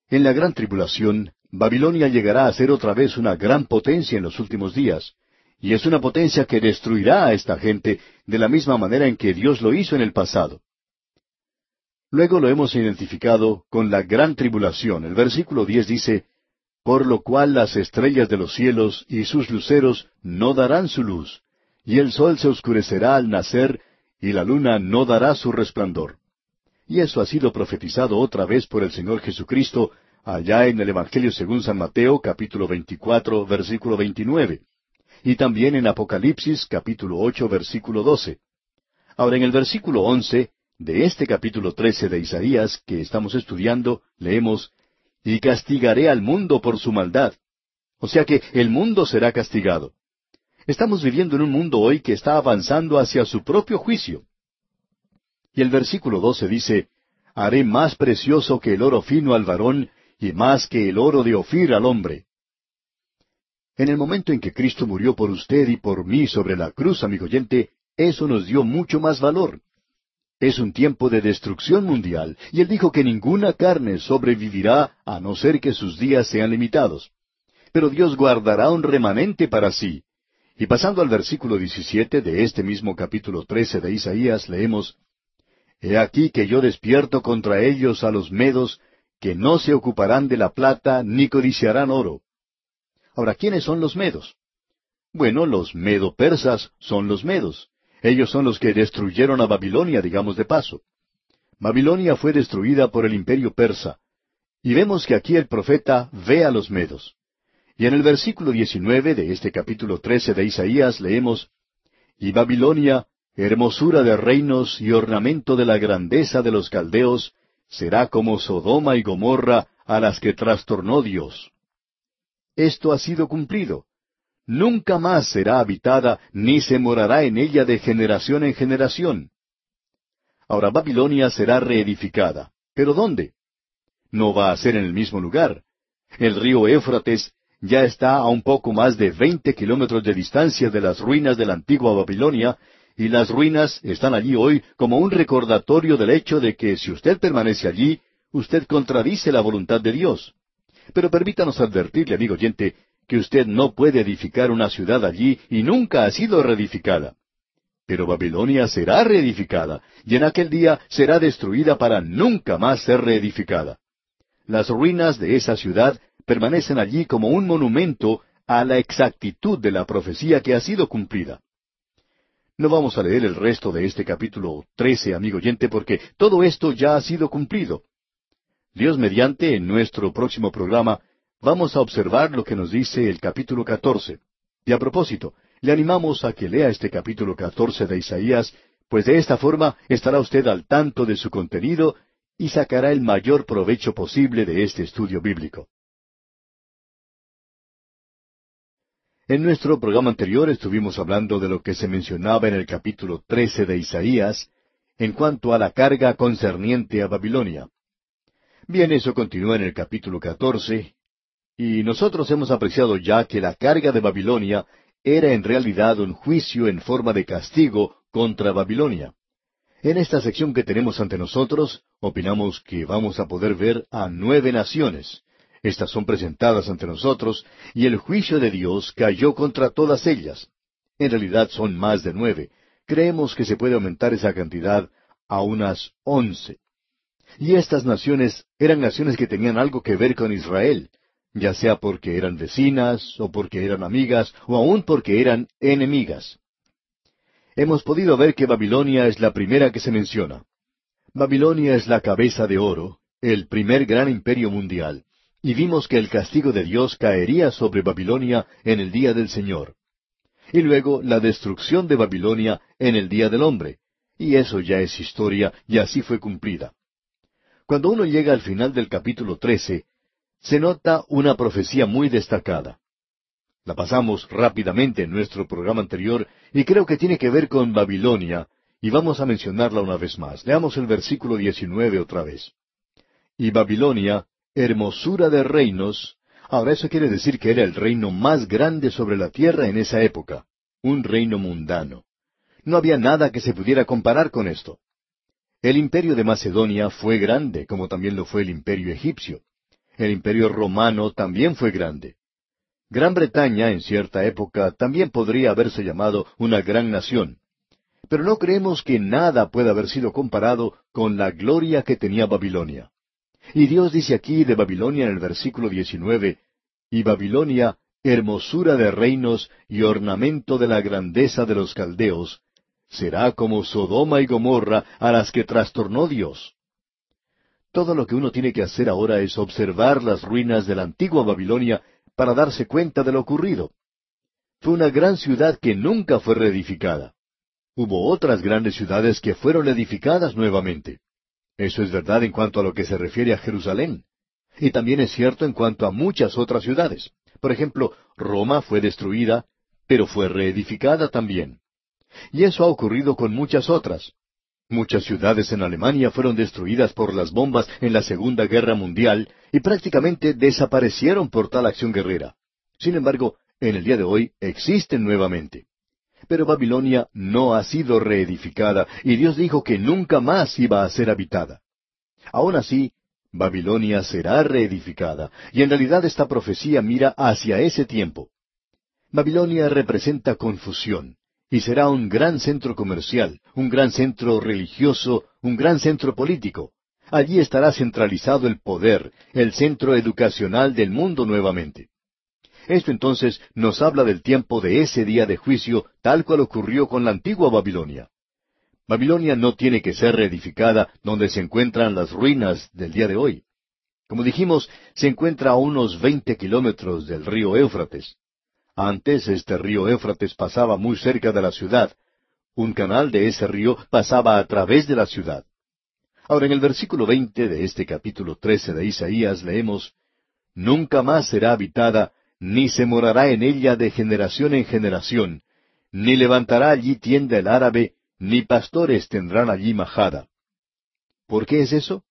En la gran tribulación, Babilonia llegará a ser otra vez una gran potencia en los últimos días, y es una potencia que destruirá a esta gente de la misma manera en que Dios lo hizo en el pasado. Luego lo hemos identificado con la gran tribulación. El versículo diez dice, Por lo cual las estrellas de los cielos y sus luceros no darán su luz, y el sol se oscurecerá al nacer, y la luna no dará su resplandor. Y eso ha sido profetizado otra vez por el Señor Jesucristo allá en el Evangelio según San Mateo capítulo 24 versículo 29 y también en Apocalipsis capítulo ocho versículo 12. Ahora en el versículo once de este capítulo 13 de Isaías que estamos estudiando leemos y castigaré al mundo por su maldad. O sea que el mundo será castigado. Estamos viviendo en un mundo hoy que está avanzando hacia su propio juicio. Y el versículo 12 dice, Haré más precioso que el oro fino al varón y más que el oro de Ofir al hombre. En el momento en que Cristo murió por usted y por mí sobre la cruz, amigo oyente, eso nos dio mucho más valor. Es un tiempo de destrucción mundial, y Él dijo que ninguna carne sobrevivirá a no ser que sus días sean limitados. Pero Dios guardará un remanente para sí. Y pasando al versículo 17 de este mismo capítulo 13 de Isaías, leemos, He aquí que yo despierto contra ellos a los medos, que no se ocuparán de la plata ni codiciarán oro. Ahora, ¿quiénes son los medos? Bueno, los medo-persas son los medos. Ellos son los que destruyeron a Babilonia, digamos de paso. Babilonia fue destruida por el imperio persa. Y vemos que aquí el profeta ve a los medos. Y en el versículo 19 de este capítulo 13 de Isaías leemos, Y Babilonia hermosura de reinos y ornamento de la grandeza de los caldeos, será como Sodoma y Gomorra a las que trastornó Dios. Esto ha sido cumplido. Nunca más será habitada, ni se morará en ella de generación en generación. Ahora Babilonia será reedificada. ¿Pero dónde? No va a ser en el mismo lugar. El río Éufrates ya está a un poco más de veinte kilómetros de distancia de las ruinas de la antigua Babilonia y las ruinas están allí hoy como un recordatorio del hecho de que si usted permanece allí, usted contradice la voluntad de Dios. Pero permítanos advertirle, amigo oyente, que usted no puede edificar una ciudad allí y nunca ha sido reedificada. Pero Babilonia será reedificada, y en aquel día será destruida para nunca más ser reedificada. Las ruinas de esa ciudad permanecen allí como un monumento a la exactitud de la profecía que ha sido cumplida. No vamos a leer el resto de este capítulo trece, amigo oyente, porque todo esto ya ha sido cumplido. Dios mediante, en nuestro próximo programa, vamos a observar lo que nos dice el capítulo catorce. Y a propósito, le animamos a que lea este capítulo catorce de Isaías, pues de esta forma estará usted al tanto de su contenido y sacará el mayor provecho posible de este estudio bíblico. En nuestro programa anterior estuvimos hablando de lo que se mencionaba en el capítulo 13 de Isaías en cuanto a la carga concerniente a Babilonia. Bien, eso continúa en el capítulo 14, y nosotros hemos apreciado ya que la carga de Babilonia era en realidad un juicio en forma de castigo contra Babilonia. En esta sección que tenemos ante nosotros, opinamos que vamos a poder ver a nueve naciones. Estas son presentadas ante nosotros, y el juicio de Dios cayó contra todas ellas. En realidad son más de nueve. Creemos que se puede aumentar esa cantidad a unas once. Y estas naciones eran naciones que tenían algo que ver con Israel, ya sea porque eran vecinas, o porque eran amigas, o aun porque eran enemigas. Hemos podido ver que Babilonia es la primera que se menciona. Babilonia es la cabeza de oro, el primer gran imperio mundial, y vimos que el castigo de Dios caería sobre Babilonia en el día del Señor. Y luego la destrucción de Babilonia en el día del hombre, y eso ya es historia, y así fue cumplida. Cuando uno llega al final del capítulo 13, se nota una profecía muy destacada. La pasamos rápidamente en nuestro programa anterior y creo que tiene que ver con Babilonia, y vamos a mencionarla una vez más. Leamos el versículo 19 otra vez. Y Babilonia, hermosura de reinos, ahora eso quiere decir que era el reino más grande sobre la tierra en esa época, un reino mundano. No había nada que se pudiera comparar con esto. El imperio de Macedonia fue grande, como también lo fue el imperio egipcio. El imperio romano también fue grande. Gran Bretaña en cierta época también podría haberse llamado una gran nación. Pero no creemos que nada pueda haber sido comparado con la gloria que tenía Babilonia. Y Dios dice aquí de Babilonia en el versículo 19, y Babilonia, hermosura de reinos y ornamento de la grandeza de los caldeos, será como Sodoma y Gomorra a las que trastornó Dios. Todo lo que uno tiene que hacer ahora es observar las ruinas de la antigua Babilonia para darse cuenta de lo ocurrido. Fue una gran ciudad que nunca fue reedificada. Hubo otras grandes ciudades que fueron edificadas nuevamente. Eso es verdad en cuanto a lo que se refiere a Jerusalén. Y también es cierto en cuanto a muchas otras ciudades. Por ejemplo, Roma fue destruida, pero fue reedificada también. Y eso ha ocurrido con muchas otras. Muchas ciudades en Alemania fueron destruidas por las bombas en la Segunda Guerra Mundial y prácticamente desaparecieron por tal acción guerrera. Sin embargo, en el día de hoy existen nuevamente. Pero Babilonia no ha sido reedificada y Dios dijo que nunca más iba a ser habitada. Aún así, Babilonia será reedificada y en realidad esta profecía mira hacia ese tiempo. Babilonia representa confusión y será un gran centro comercial, un gran centro religioso, un gran centro político. Allí estará centralizado el poder, el centro educacional del mundo nuevamente. Esto entonces nos habla del tiempo de ese día de juicio tal cual ocurrió con la antigua Babilonia. Babilonia no tiene que ser reedificada donde se encuentran las ruinas del día de hoy. Como dijimos, se encuentra a unos veinte kilómetros del río Éufrates. Antes este río Éufrates pasaba muy cerca de la ciudad. Un canal de ese río pasaba a través de la ciudad. Ahora en el versículo veinte de este capítulo trece de Isaías leemos Nunca más será habitada, ni se morará en ella de generación en generación, ni levantará allí tienda el árabe, ni pastores tendrán allí majada. ¿Por qué es eso?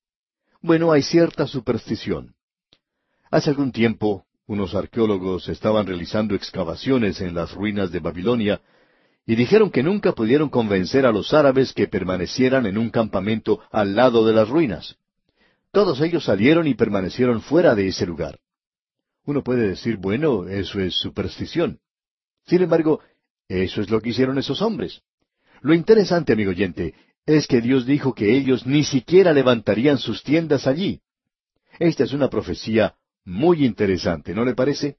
Bueno, hay cierta superstición. Hace algún tiempo unos arqueólogos estaban realizando excavaciones en las ruinas de Babilonia y dijeron que nunca pudieron convencer a los árabes que permanecieran en un campamento al lado de las ruinas. Todos ellos salieron y permanecieron fuera de ese lugar. Uno puede decir, bueno, eso es superstición. Sin embargo, eso es lo que hicieron esos hombres. Lo interesante, amigo oyente, es que Dios dijo que ellos ni siquiera levantarían sus tiendas allí. Esta es una profecía muy interesante, ¿no le parece?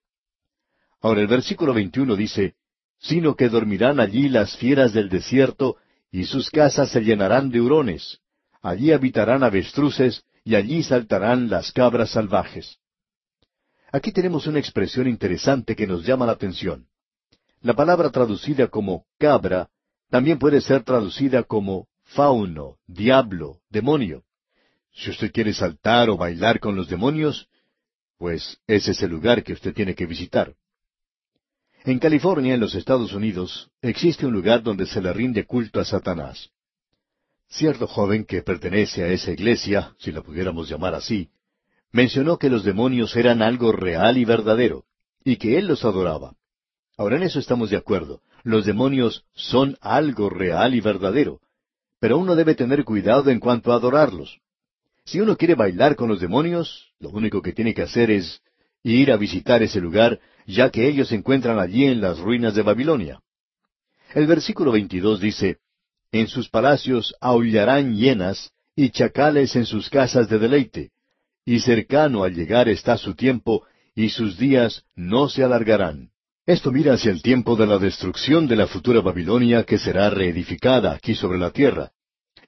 Ahora el versículo 21 dice, sino que dormirán allí las fieras del desierto, y sus casas se llenarán de hurones. Allí habitarán avestruces, y allí saltarán las cabras salvajes. Aquí tenemos una expresión interesante que nos llama la atención. La palabra traducida como cabra también puede ser traducida como fauno, diablo, demonio. Si usted quiere saltar o bailar con los demonios, pues ese es el lugar que usted tiene que visitar. En California, en los Estados Unidos, existe un lugar donde se le rinde culto a Satanás. Cierto joven que pertenece a esa iglesia, si la pudiéramos llamar así, mencionó que los demonios eran algo real y verdadero, y que él los adoraba. Ahora en eso estamos de acuerdo. Los demonios son algo real y verdadero. Pero uno debe tener cuidado en cuanto a adorarlos. Si uno quiere bailar con los demonios, lo único que tiene que hacer es ir a visitar ese lugar, ya que ellos se encuentran allí en las ruinas de Babilonia. El versículo 22 dice, En sus palacios aullarán hienas y chacales en sus casas de deleite, y cercano al llegar está su tiempo, y sus días no se alargarán. Esto mira hacia el tiempo de la destrucción de la futura Babilonia que será reedificada aquí sobre la tierra.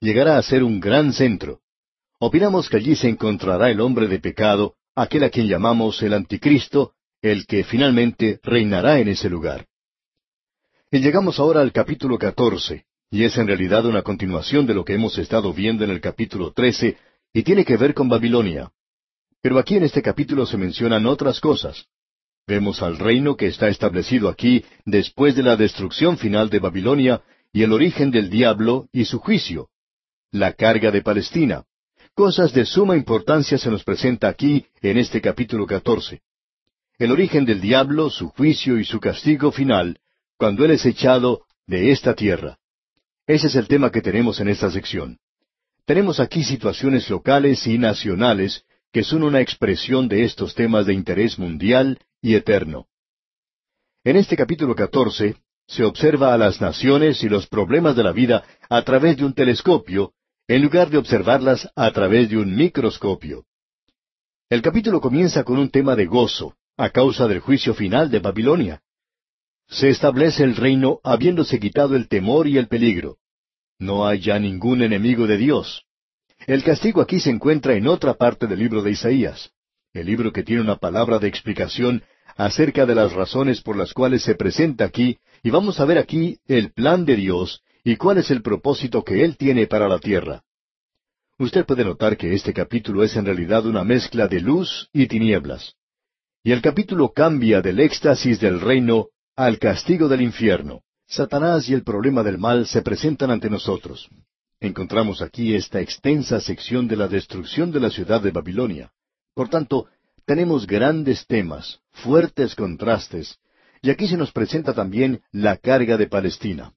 Llegará a ser un gran centro. Opinamos que allí se encontrará el hombre de pecado, aquel a quien llamamos el anticristo, el que finalmente reinará en ese lugar. Y llegamos ahora al capítulo catorce, y es en realidad una continuación de lo que hemos estado viendo en el capítulo trece, y tiene que ver con Babilonia. Pero aquí en este capítulo se mencionan otras cosas. Vemos al reino que está establecido aquí después de la destrucción final de Babilonia y el origen del diablo y su juicio. La carga de Palestina. Cosas de suma importancia se nos presenta aquí en este capítulo catorce. El origen del diablo, su juicio y su castigo final, cuando Él es echado de esta tierra. Ese es el tema que tenemos en esta sección. Tenemos aquí situaciones locales y nacionales que son una expresión de estos temas de interés mundial y eterno. En este capítulo 14 se observa a las naciones y los problemas de la vida a través de un telescopio, en lugar de observarlas a través de un microscopio. El capítulo comienza con un tema de gozo, a causa del juicio final de Babilonia. Se establece el reino habiéndose quitado el temor y el peligro. No hay ya ningún enemigo de Dios. El castigo aquí se encuentra en otra parte del libro de Isaías, el libro que tiene una palabra de explicación acerca de las razones por las cuales se presenta aquí, y vamos a ver aquí el plan de Dios y cuál es el propósito que Él tiene para la tierra. Usted puede notar que este capítulo es en realidad una mezcla de luz y tinieblas. Y el capítulo cambia del éxtasis del reino al castigo del infierno. Satanás y el problema del mal se presentan ante nosotros. Encontramos aquí esta extensa sección de la destrucción de la ciudad de Babilonia. Por tanto, tenemos grandes temas, fuertes contrastes, y aquí se nos presenta también la carga de Palestina.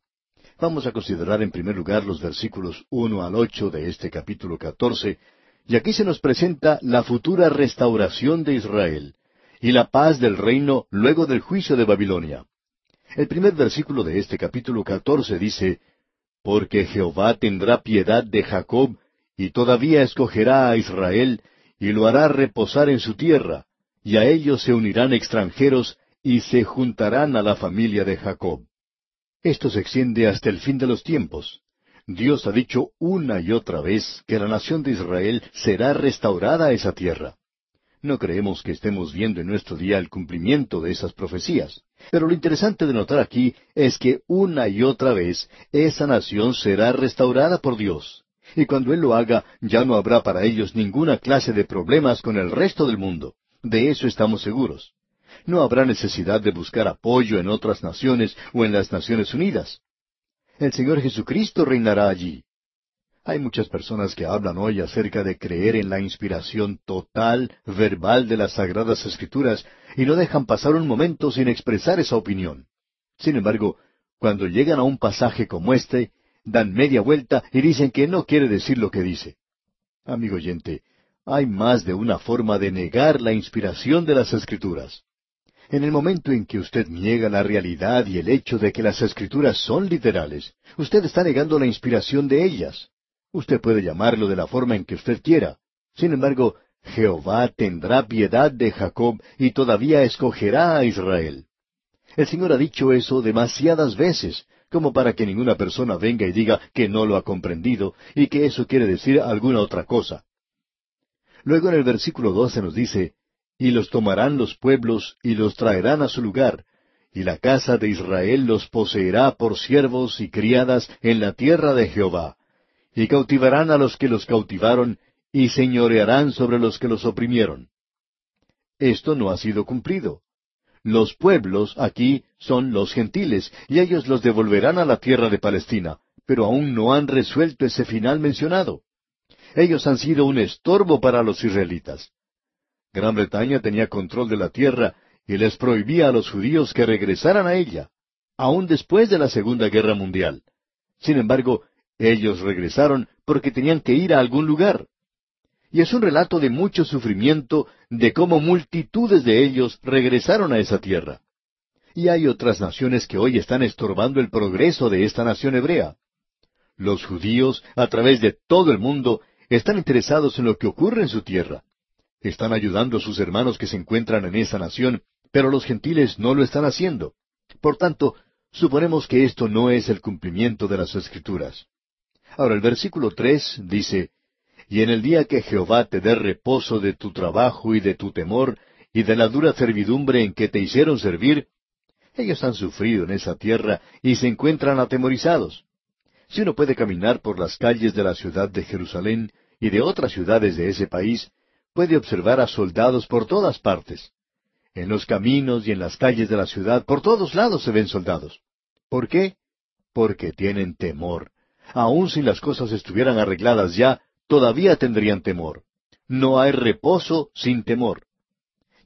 Vamos a considerar en primer lugar los versículos uno al ocho de este capítulo catorce, y aquí se nos presenta la futura restauración de Israel y la paz del reino luego del juicio de Babilonia. El primer versículo de este capítulo catorce dice porque Jehová tendrá piedad de Jacob, y todavía escogerá a Israel, y lo hará reposar en su tierra, y a ellos se unirán extranjeros, y se juntarán a la familia de Jacob. Esto se extiende hasta el fin de los tiempos. Dios ha dicho una y otra vez que la nación de Israel será restaurada a esa tierra. No creemos que estemos viendo en nuestro día el cumplimiento de esas profecías. Pero lo interesante de notar aquí es que una y otra vez esa nación será restaurada por Dios. Y cuando Él lo haga, ya no habrá para ellos ninguna clase de problemas con el resto del mundo. De eso estamos seguros. No habrá necesidad de buscar apoyo en otras naciones o en las Naciones Unidas. El Señor Jesucristo reinará allí. Hay muchas personas que hablan hoy acerca de creer en la inspiración total, verbal de las Sagradas Escrituras, y no dejan pasar un momento sin expresar esa opinión. Sin embargo, cuando llegan a un pasaje como este, dan media vuelta y dicen que no quiere decir lo que dice. Amigo oyente, hay más de una forma de negar la inspiración de las Escrituras. En el momento en que usted niega la realidad y el hecho de que las Escrituras son literales, usted está negando la inspiración de ellas. Usted puede llamarlo de la forma en que usted quiera. Sin embargo, Jehová tendrá piedad de Jacob y todavía escogerá a Israel. El Señor ha dicho eso demasiadas veces, como para que ninguna persona venga y diga que no lo ha comprendido y que eso quiere decir alguna otra cosa. Luego en el versículo doce nos dice, Y los tomarán los pueblos y los traerán a su lugar, y la casa de Israel los poseerá por siervos y criadas en la tierra de Jehová, y cautivarán a los que los cautivaron, y señorearán sobre los que los oprimieron. Esto no ha sido cumplido. Los pueblos aquí son los gentiles, y ellos los devolverán a la tierra de Palestina, pero aún no han resuelto ese final mencionado. Ellos han sido un estorbo para los israelitas. Gran Bretaña tenía control de la tierra, y les prohibía a los judíos que regresaran a ella, aun después de la Segunda Guerra Mundial. Sin embargo, ellos regresaron porque tenían que ir a algún lugar. Y es un relato de mucho sufrimiento de cómo multitudes de ellos regresaron a esa tierra. Y hay otras naciones que hoy están estorbando el progreso de esta nación hebrea. Los judíos, a través de todo el mundo, están interesados en lo que ocurre en su tierra. Están ayudando a sus hermanos que se encuentran en esa nación, pero los gentiles no lo están haciendo. Por tanto, suponemos que esto no es el cumplimiento de las Escrituras. Ahora el versículo tres dice, Y en el día que Jehová te dé reposo de tu trabajo y de tu temor, y de la dura servidumbre en que te hicieron servir, ellos han sufrido en esa tierra y se encuentran atemorizados. Si uno puede caminar por las calles de la ciudad de Jerusalén y de otras ciudades de ese país, puede observar a soldados por todas partes. En los caminos y en las calles de la ciudad, por todos lados se ven soldados. ¿Por qué? Porque tienen temor. Aun si las cosas estuvieran arregladas ya, todavía tendrían temor. No hay reposo sin temor.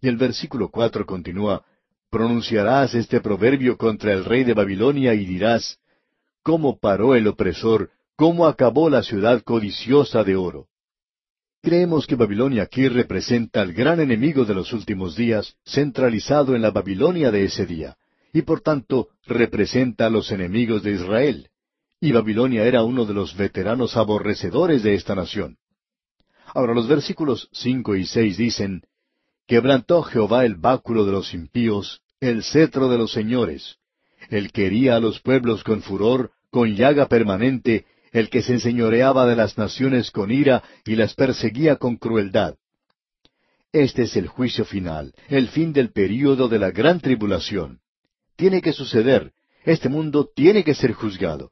Y el versículo cuatro continúa, pronunciarás este proverbio contra el rey de Babilonia y dirás, ¿Cómo paró el opresor? ¿Cómo acabó la ciudad codiciosa de oro? Creemos que Babilonia aquí representa al gran enemigo de los últimos días, centralizado en la Babilonia de ese día, y por tanto representa a los enemigos de Israel. Y Babilonia era uno de los veteranos aborrecedores de esta nación. Ahora los versículos cinco y seis dicen, Quebrantó Jehová el báculo de los impíos, el cetro de los señores. Él quería a los pueblos con furor, con llaga permanente, el que se enseñoreaba de las naciones con ira y las perseguía con crueldad. Este es el juicio final, el fin del período de la gran tribulación. Tiene que suceder. Este mundo tiene que ser juzgado.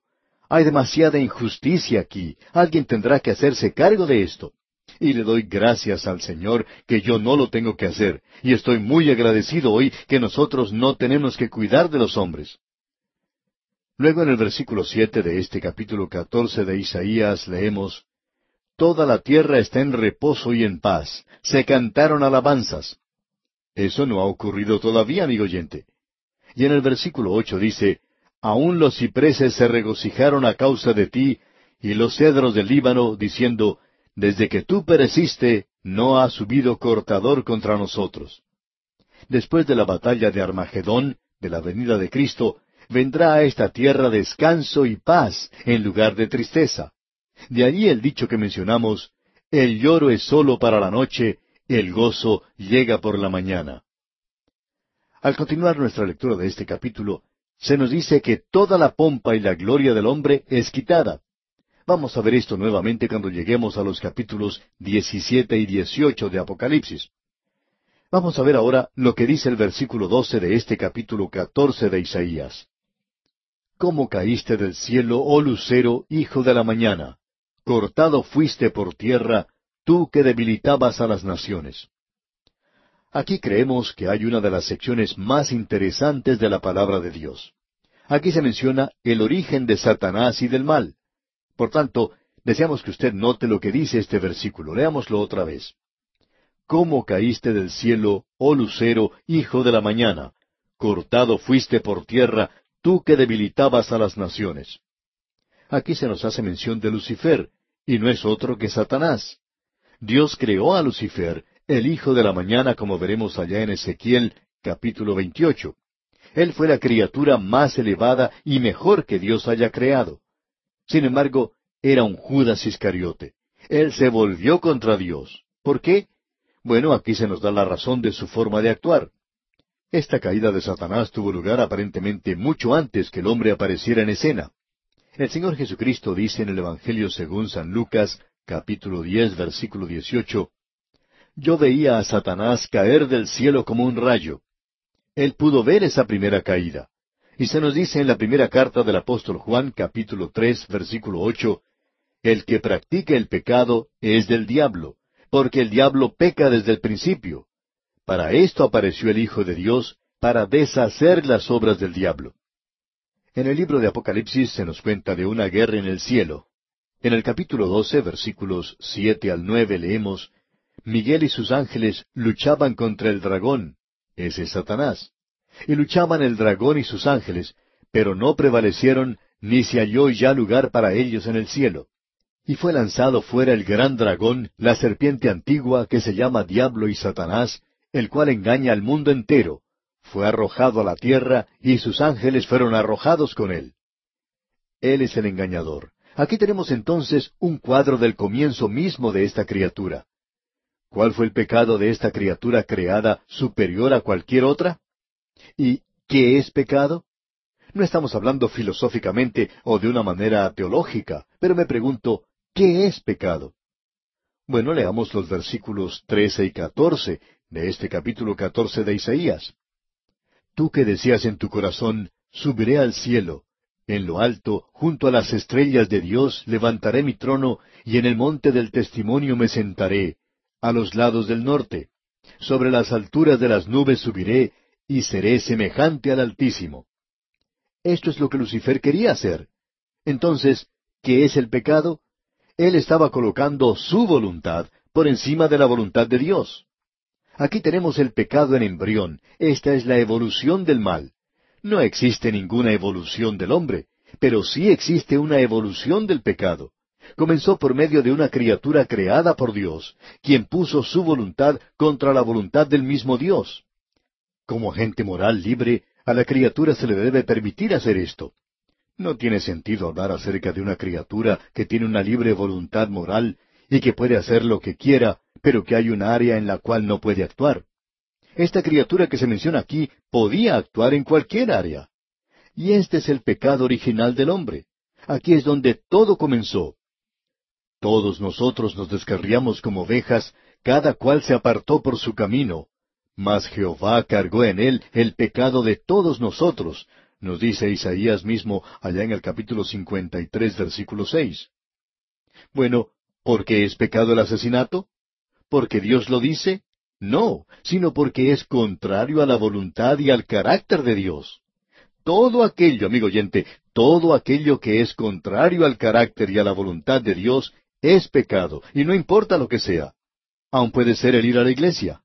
Hay demasiada injusticia aquí. Alguien tendrá que hacerse cargo de esto. Y le doy gracias al Señor que yo no lo tengo que hacer, y estoy muy agradecido hoy que nosotros no tenemos que cuidar de los hombres. Luego en el versículo siete de este capítulo catorce de Isaías leemos Toda la tierra está en reposo y en paz, se cantaron alabanzas. Eso no ha ocurrido todavía, amigo oyente. Y en el versículo ocho dice Aún los cipreses se regocijaron a causa de ti, y los cedros del Líbano, diciendo desde que tú pereciste, no ha subido cortador contra nosotros. Después de la batalla de Armagedón, de la venida de Cristo, vendrá a esta tierra descanso y paz en lugar de tristeza. De allí el dicho que mencionamos, el lloro es solo para la noche, el gozo llega por la mañana. Al continuar nuestra lectura de este capítulo, se nos dice que toda la pompa y la gloria del hombre es quitada. Vamos a ver esto nuevamente cuando lleguemos a los capítulos 17 y 18 de Apocalipsis. Vamos a ver ahora lo que dice el versículo 12 de este capítulo 14 de Isaías. ¿Cómo caíste del cielo, oh lucero, hijo de la mañana? Cortado fuiste por tierra, tú que debilitabas a las naciones. Aquí creemos que hay una de las secciones más interesantes de la palabra de Dios. Aquí se menciona el origen de Satanás y del mal. Por tanto, deseamos que usted note lo que dice este versículo. Leámoslo otra vez. ¿Cómo caíste del cielo, oh lucero, hijo de la mañana? Cortado fuiste por tierra, tú que debilitabas a las naciones. Aquí se nos hace mención de Lucifer, y no es otro que Satanás. Dios creó a Lucifer, el hijo de la mañana, como veremos allá en Ezequiel capítulo 28. Él fue la criatura más elevada y mejor que Dios haya creado. Sin embargo, era un Judas Iscariote. Él se volvió contra Dios. ¿Por qué? Bueno, aquí se nos da la razón de su forma de actuar. Esta caída de Satanás tuvo lugar aparentemente mucho antes que el hombre apareciera en escena. El Señor Jesucristo dice en el Evangelio según San Lucas, capítulo diez, versículo dieciocho, Yo veía a Satanás caer del cielo como un rayo. Él pudo ver esa primera caída. Y se nos dice en la primera carta del apóstol Juan, capítulo tres, versículo ocho, El que practica el pecado es del diablo, porque el diablo peca desde el principio. Para esto apareció el Hijo de Dios, para deshacer las obras del diablo. En el libro de Apocalipsis se nos cuenta de una guerra en el cielo. En el capítulo doce, versículos siete al nueve leemos, Miguel y sus ángeles luchaban contra el dragón, Ese es Satanás. Y luchaban el dragón y sus ángeles, pero no prevalecieron, ni se halló ya lugar para ellos en el cielo. Y fue lanzado fuera el gran dragón, la serpiente antigua que se llama Diablo y Satanás, el cual engaña al mundo entero. Fue arrojado a la tierra, y sus ángeles fueron arrojados con él. Él es el engañador. Aquí tenemos entonces un cuadro del comienzo mismo de esta criatura. ¿Cuál fue el pecado de esta criatura creada superior a cualquier otra? ¿Y qué es pecado? No estamos hablando filosóficamente o de una manera teológica, pero me pregunto, ¿qué es pecado? Bueno, leamos los versículos trece y catorce de este capítulo catorce de Isaías. Tú que decías en tu corazón, subiré al cielo, en lo alto, junto a las estrellas de Dios, levantaré mi trono, y en el monte del testimonio me sentaré, a los lados del norte. Sobre las alturas de las nubes subiré, y seré semejante al Altísimo. Esto es lo que Lucifer quería hacer. Entonces, ¿qué es el pecado? Él estaba colocando su voluntad por encima de la voluntad de Dios. Aquí tenemos el pecado en embrión. Esta es la evolución del mal. No existe ninguna evolución del hombre, pero sí existe una evolución del pecado comenzó por medio de una criatura creada por Dios, quien puso su voluntad contra la voluntad del mismo Dios. Como agente moral libre, a la criatura se le debe permitir hacer esto. No tiene sentido hablar acerca de una criatura que tiene una libre voluntad moral y que puede hacer lo que quiera, pero que hay un área en la cual no puede actuar. Esta criatura que se menciona aquí podía actuar en cualquier área. Y este es el pecado original del hombre. Aquí es donde todo comenzó. Todos nosotros nos descarriamos como ovejas, cada cual se apartó por su camino. Mas Jehová cargó en él el pecado de todos nosotros, nos dice Isaías mismo allá en el capítulo 53, versículo 6. Bueno, ¿por qué es pecado el asesinato? ¿Porque Dios lo dice? No, sino porque es contrario a la voluntad y al carácter de Dios. Todo aquello, amigo oyente, todo aquello que es contrario al carácter y a la voluntad de Dios es pecado, y no importa lo que sea. Aun puede ser el ir a la iglesia.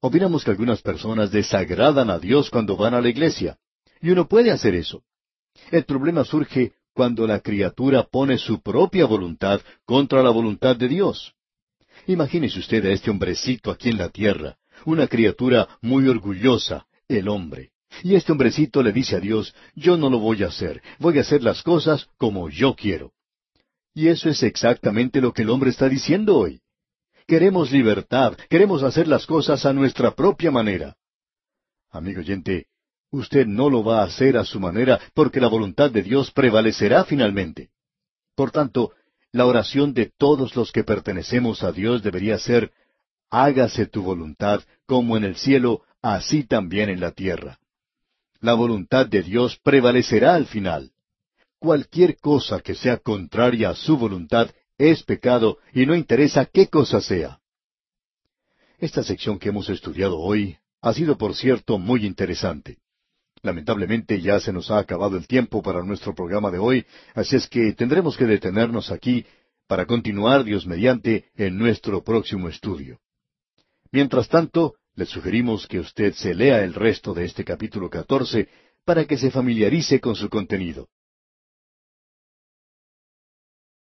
Opinamos que algunas personas desagradan a Dios cuando van a la iglesia, y uno puede hacer eso. El problema surge cuando la criatura pone su propia voluntad contra la voluntad de Dios. Imagínese usted a este hombrecito aquí en la tierra, una criatura muy orgullosa, el hombre. Y este hombrecito le dice a Dios, yo no lo voy a hacer, voy a hacer las cosas como yo quiero. Y eso es exactamente lo que el hombre está diciendo hoy. Queremos libertad, queremos hacer las cosas a nuestra propia manera. Amigo oyente, usted no lo va a hacer a su manera porque la voluntad de Dios prevalecerá finalmente. Por tanto, la oración de todos los que pertenecemos a Dios debería ser, hágase tu voluntad como en el cielo, así también en la tierra. La voluntad de Dios prevalecerá al final. Cualquier cosa que sea contraria a su voluntad es pecado y no interesa qué cosa sea. Esta sección que hemos estudiado hoy ha sido, por cierto, muy interesante. Lamentablemente ya se nos ha acabado el tiempo para nuestro programa de hoy, así es que tendremos que detenernos aquí para continuar, Dios mediante, en nuestro próximo estudio. Mientras tanto, le sugerimos que usted se lea el resto de este capítulo catorce para que se familiarice con su contenido.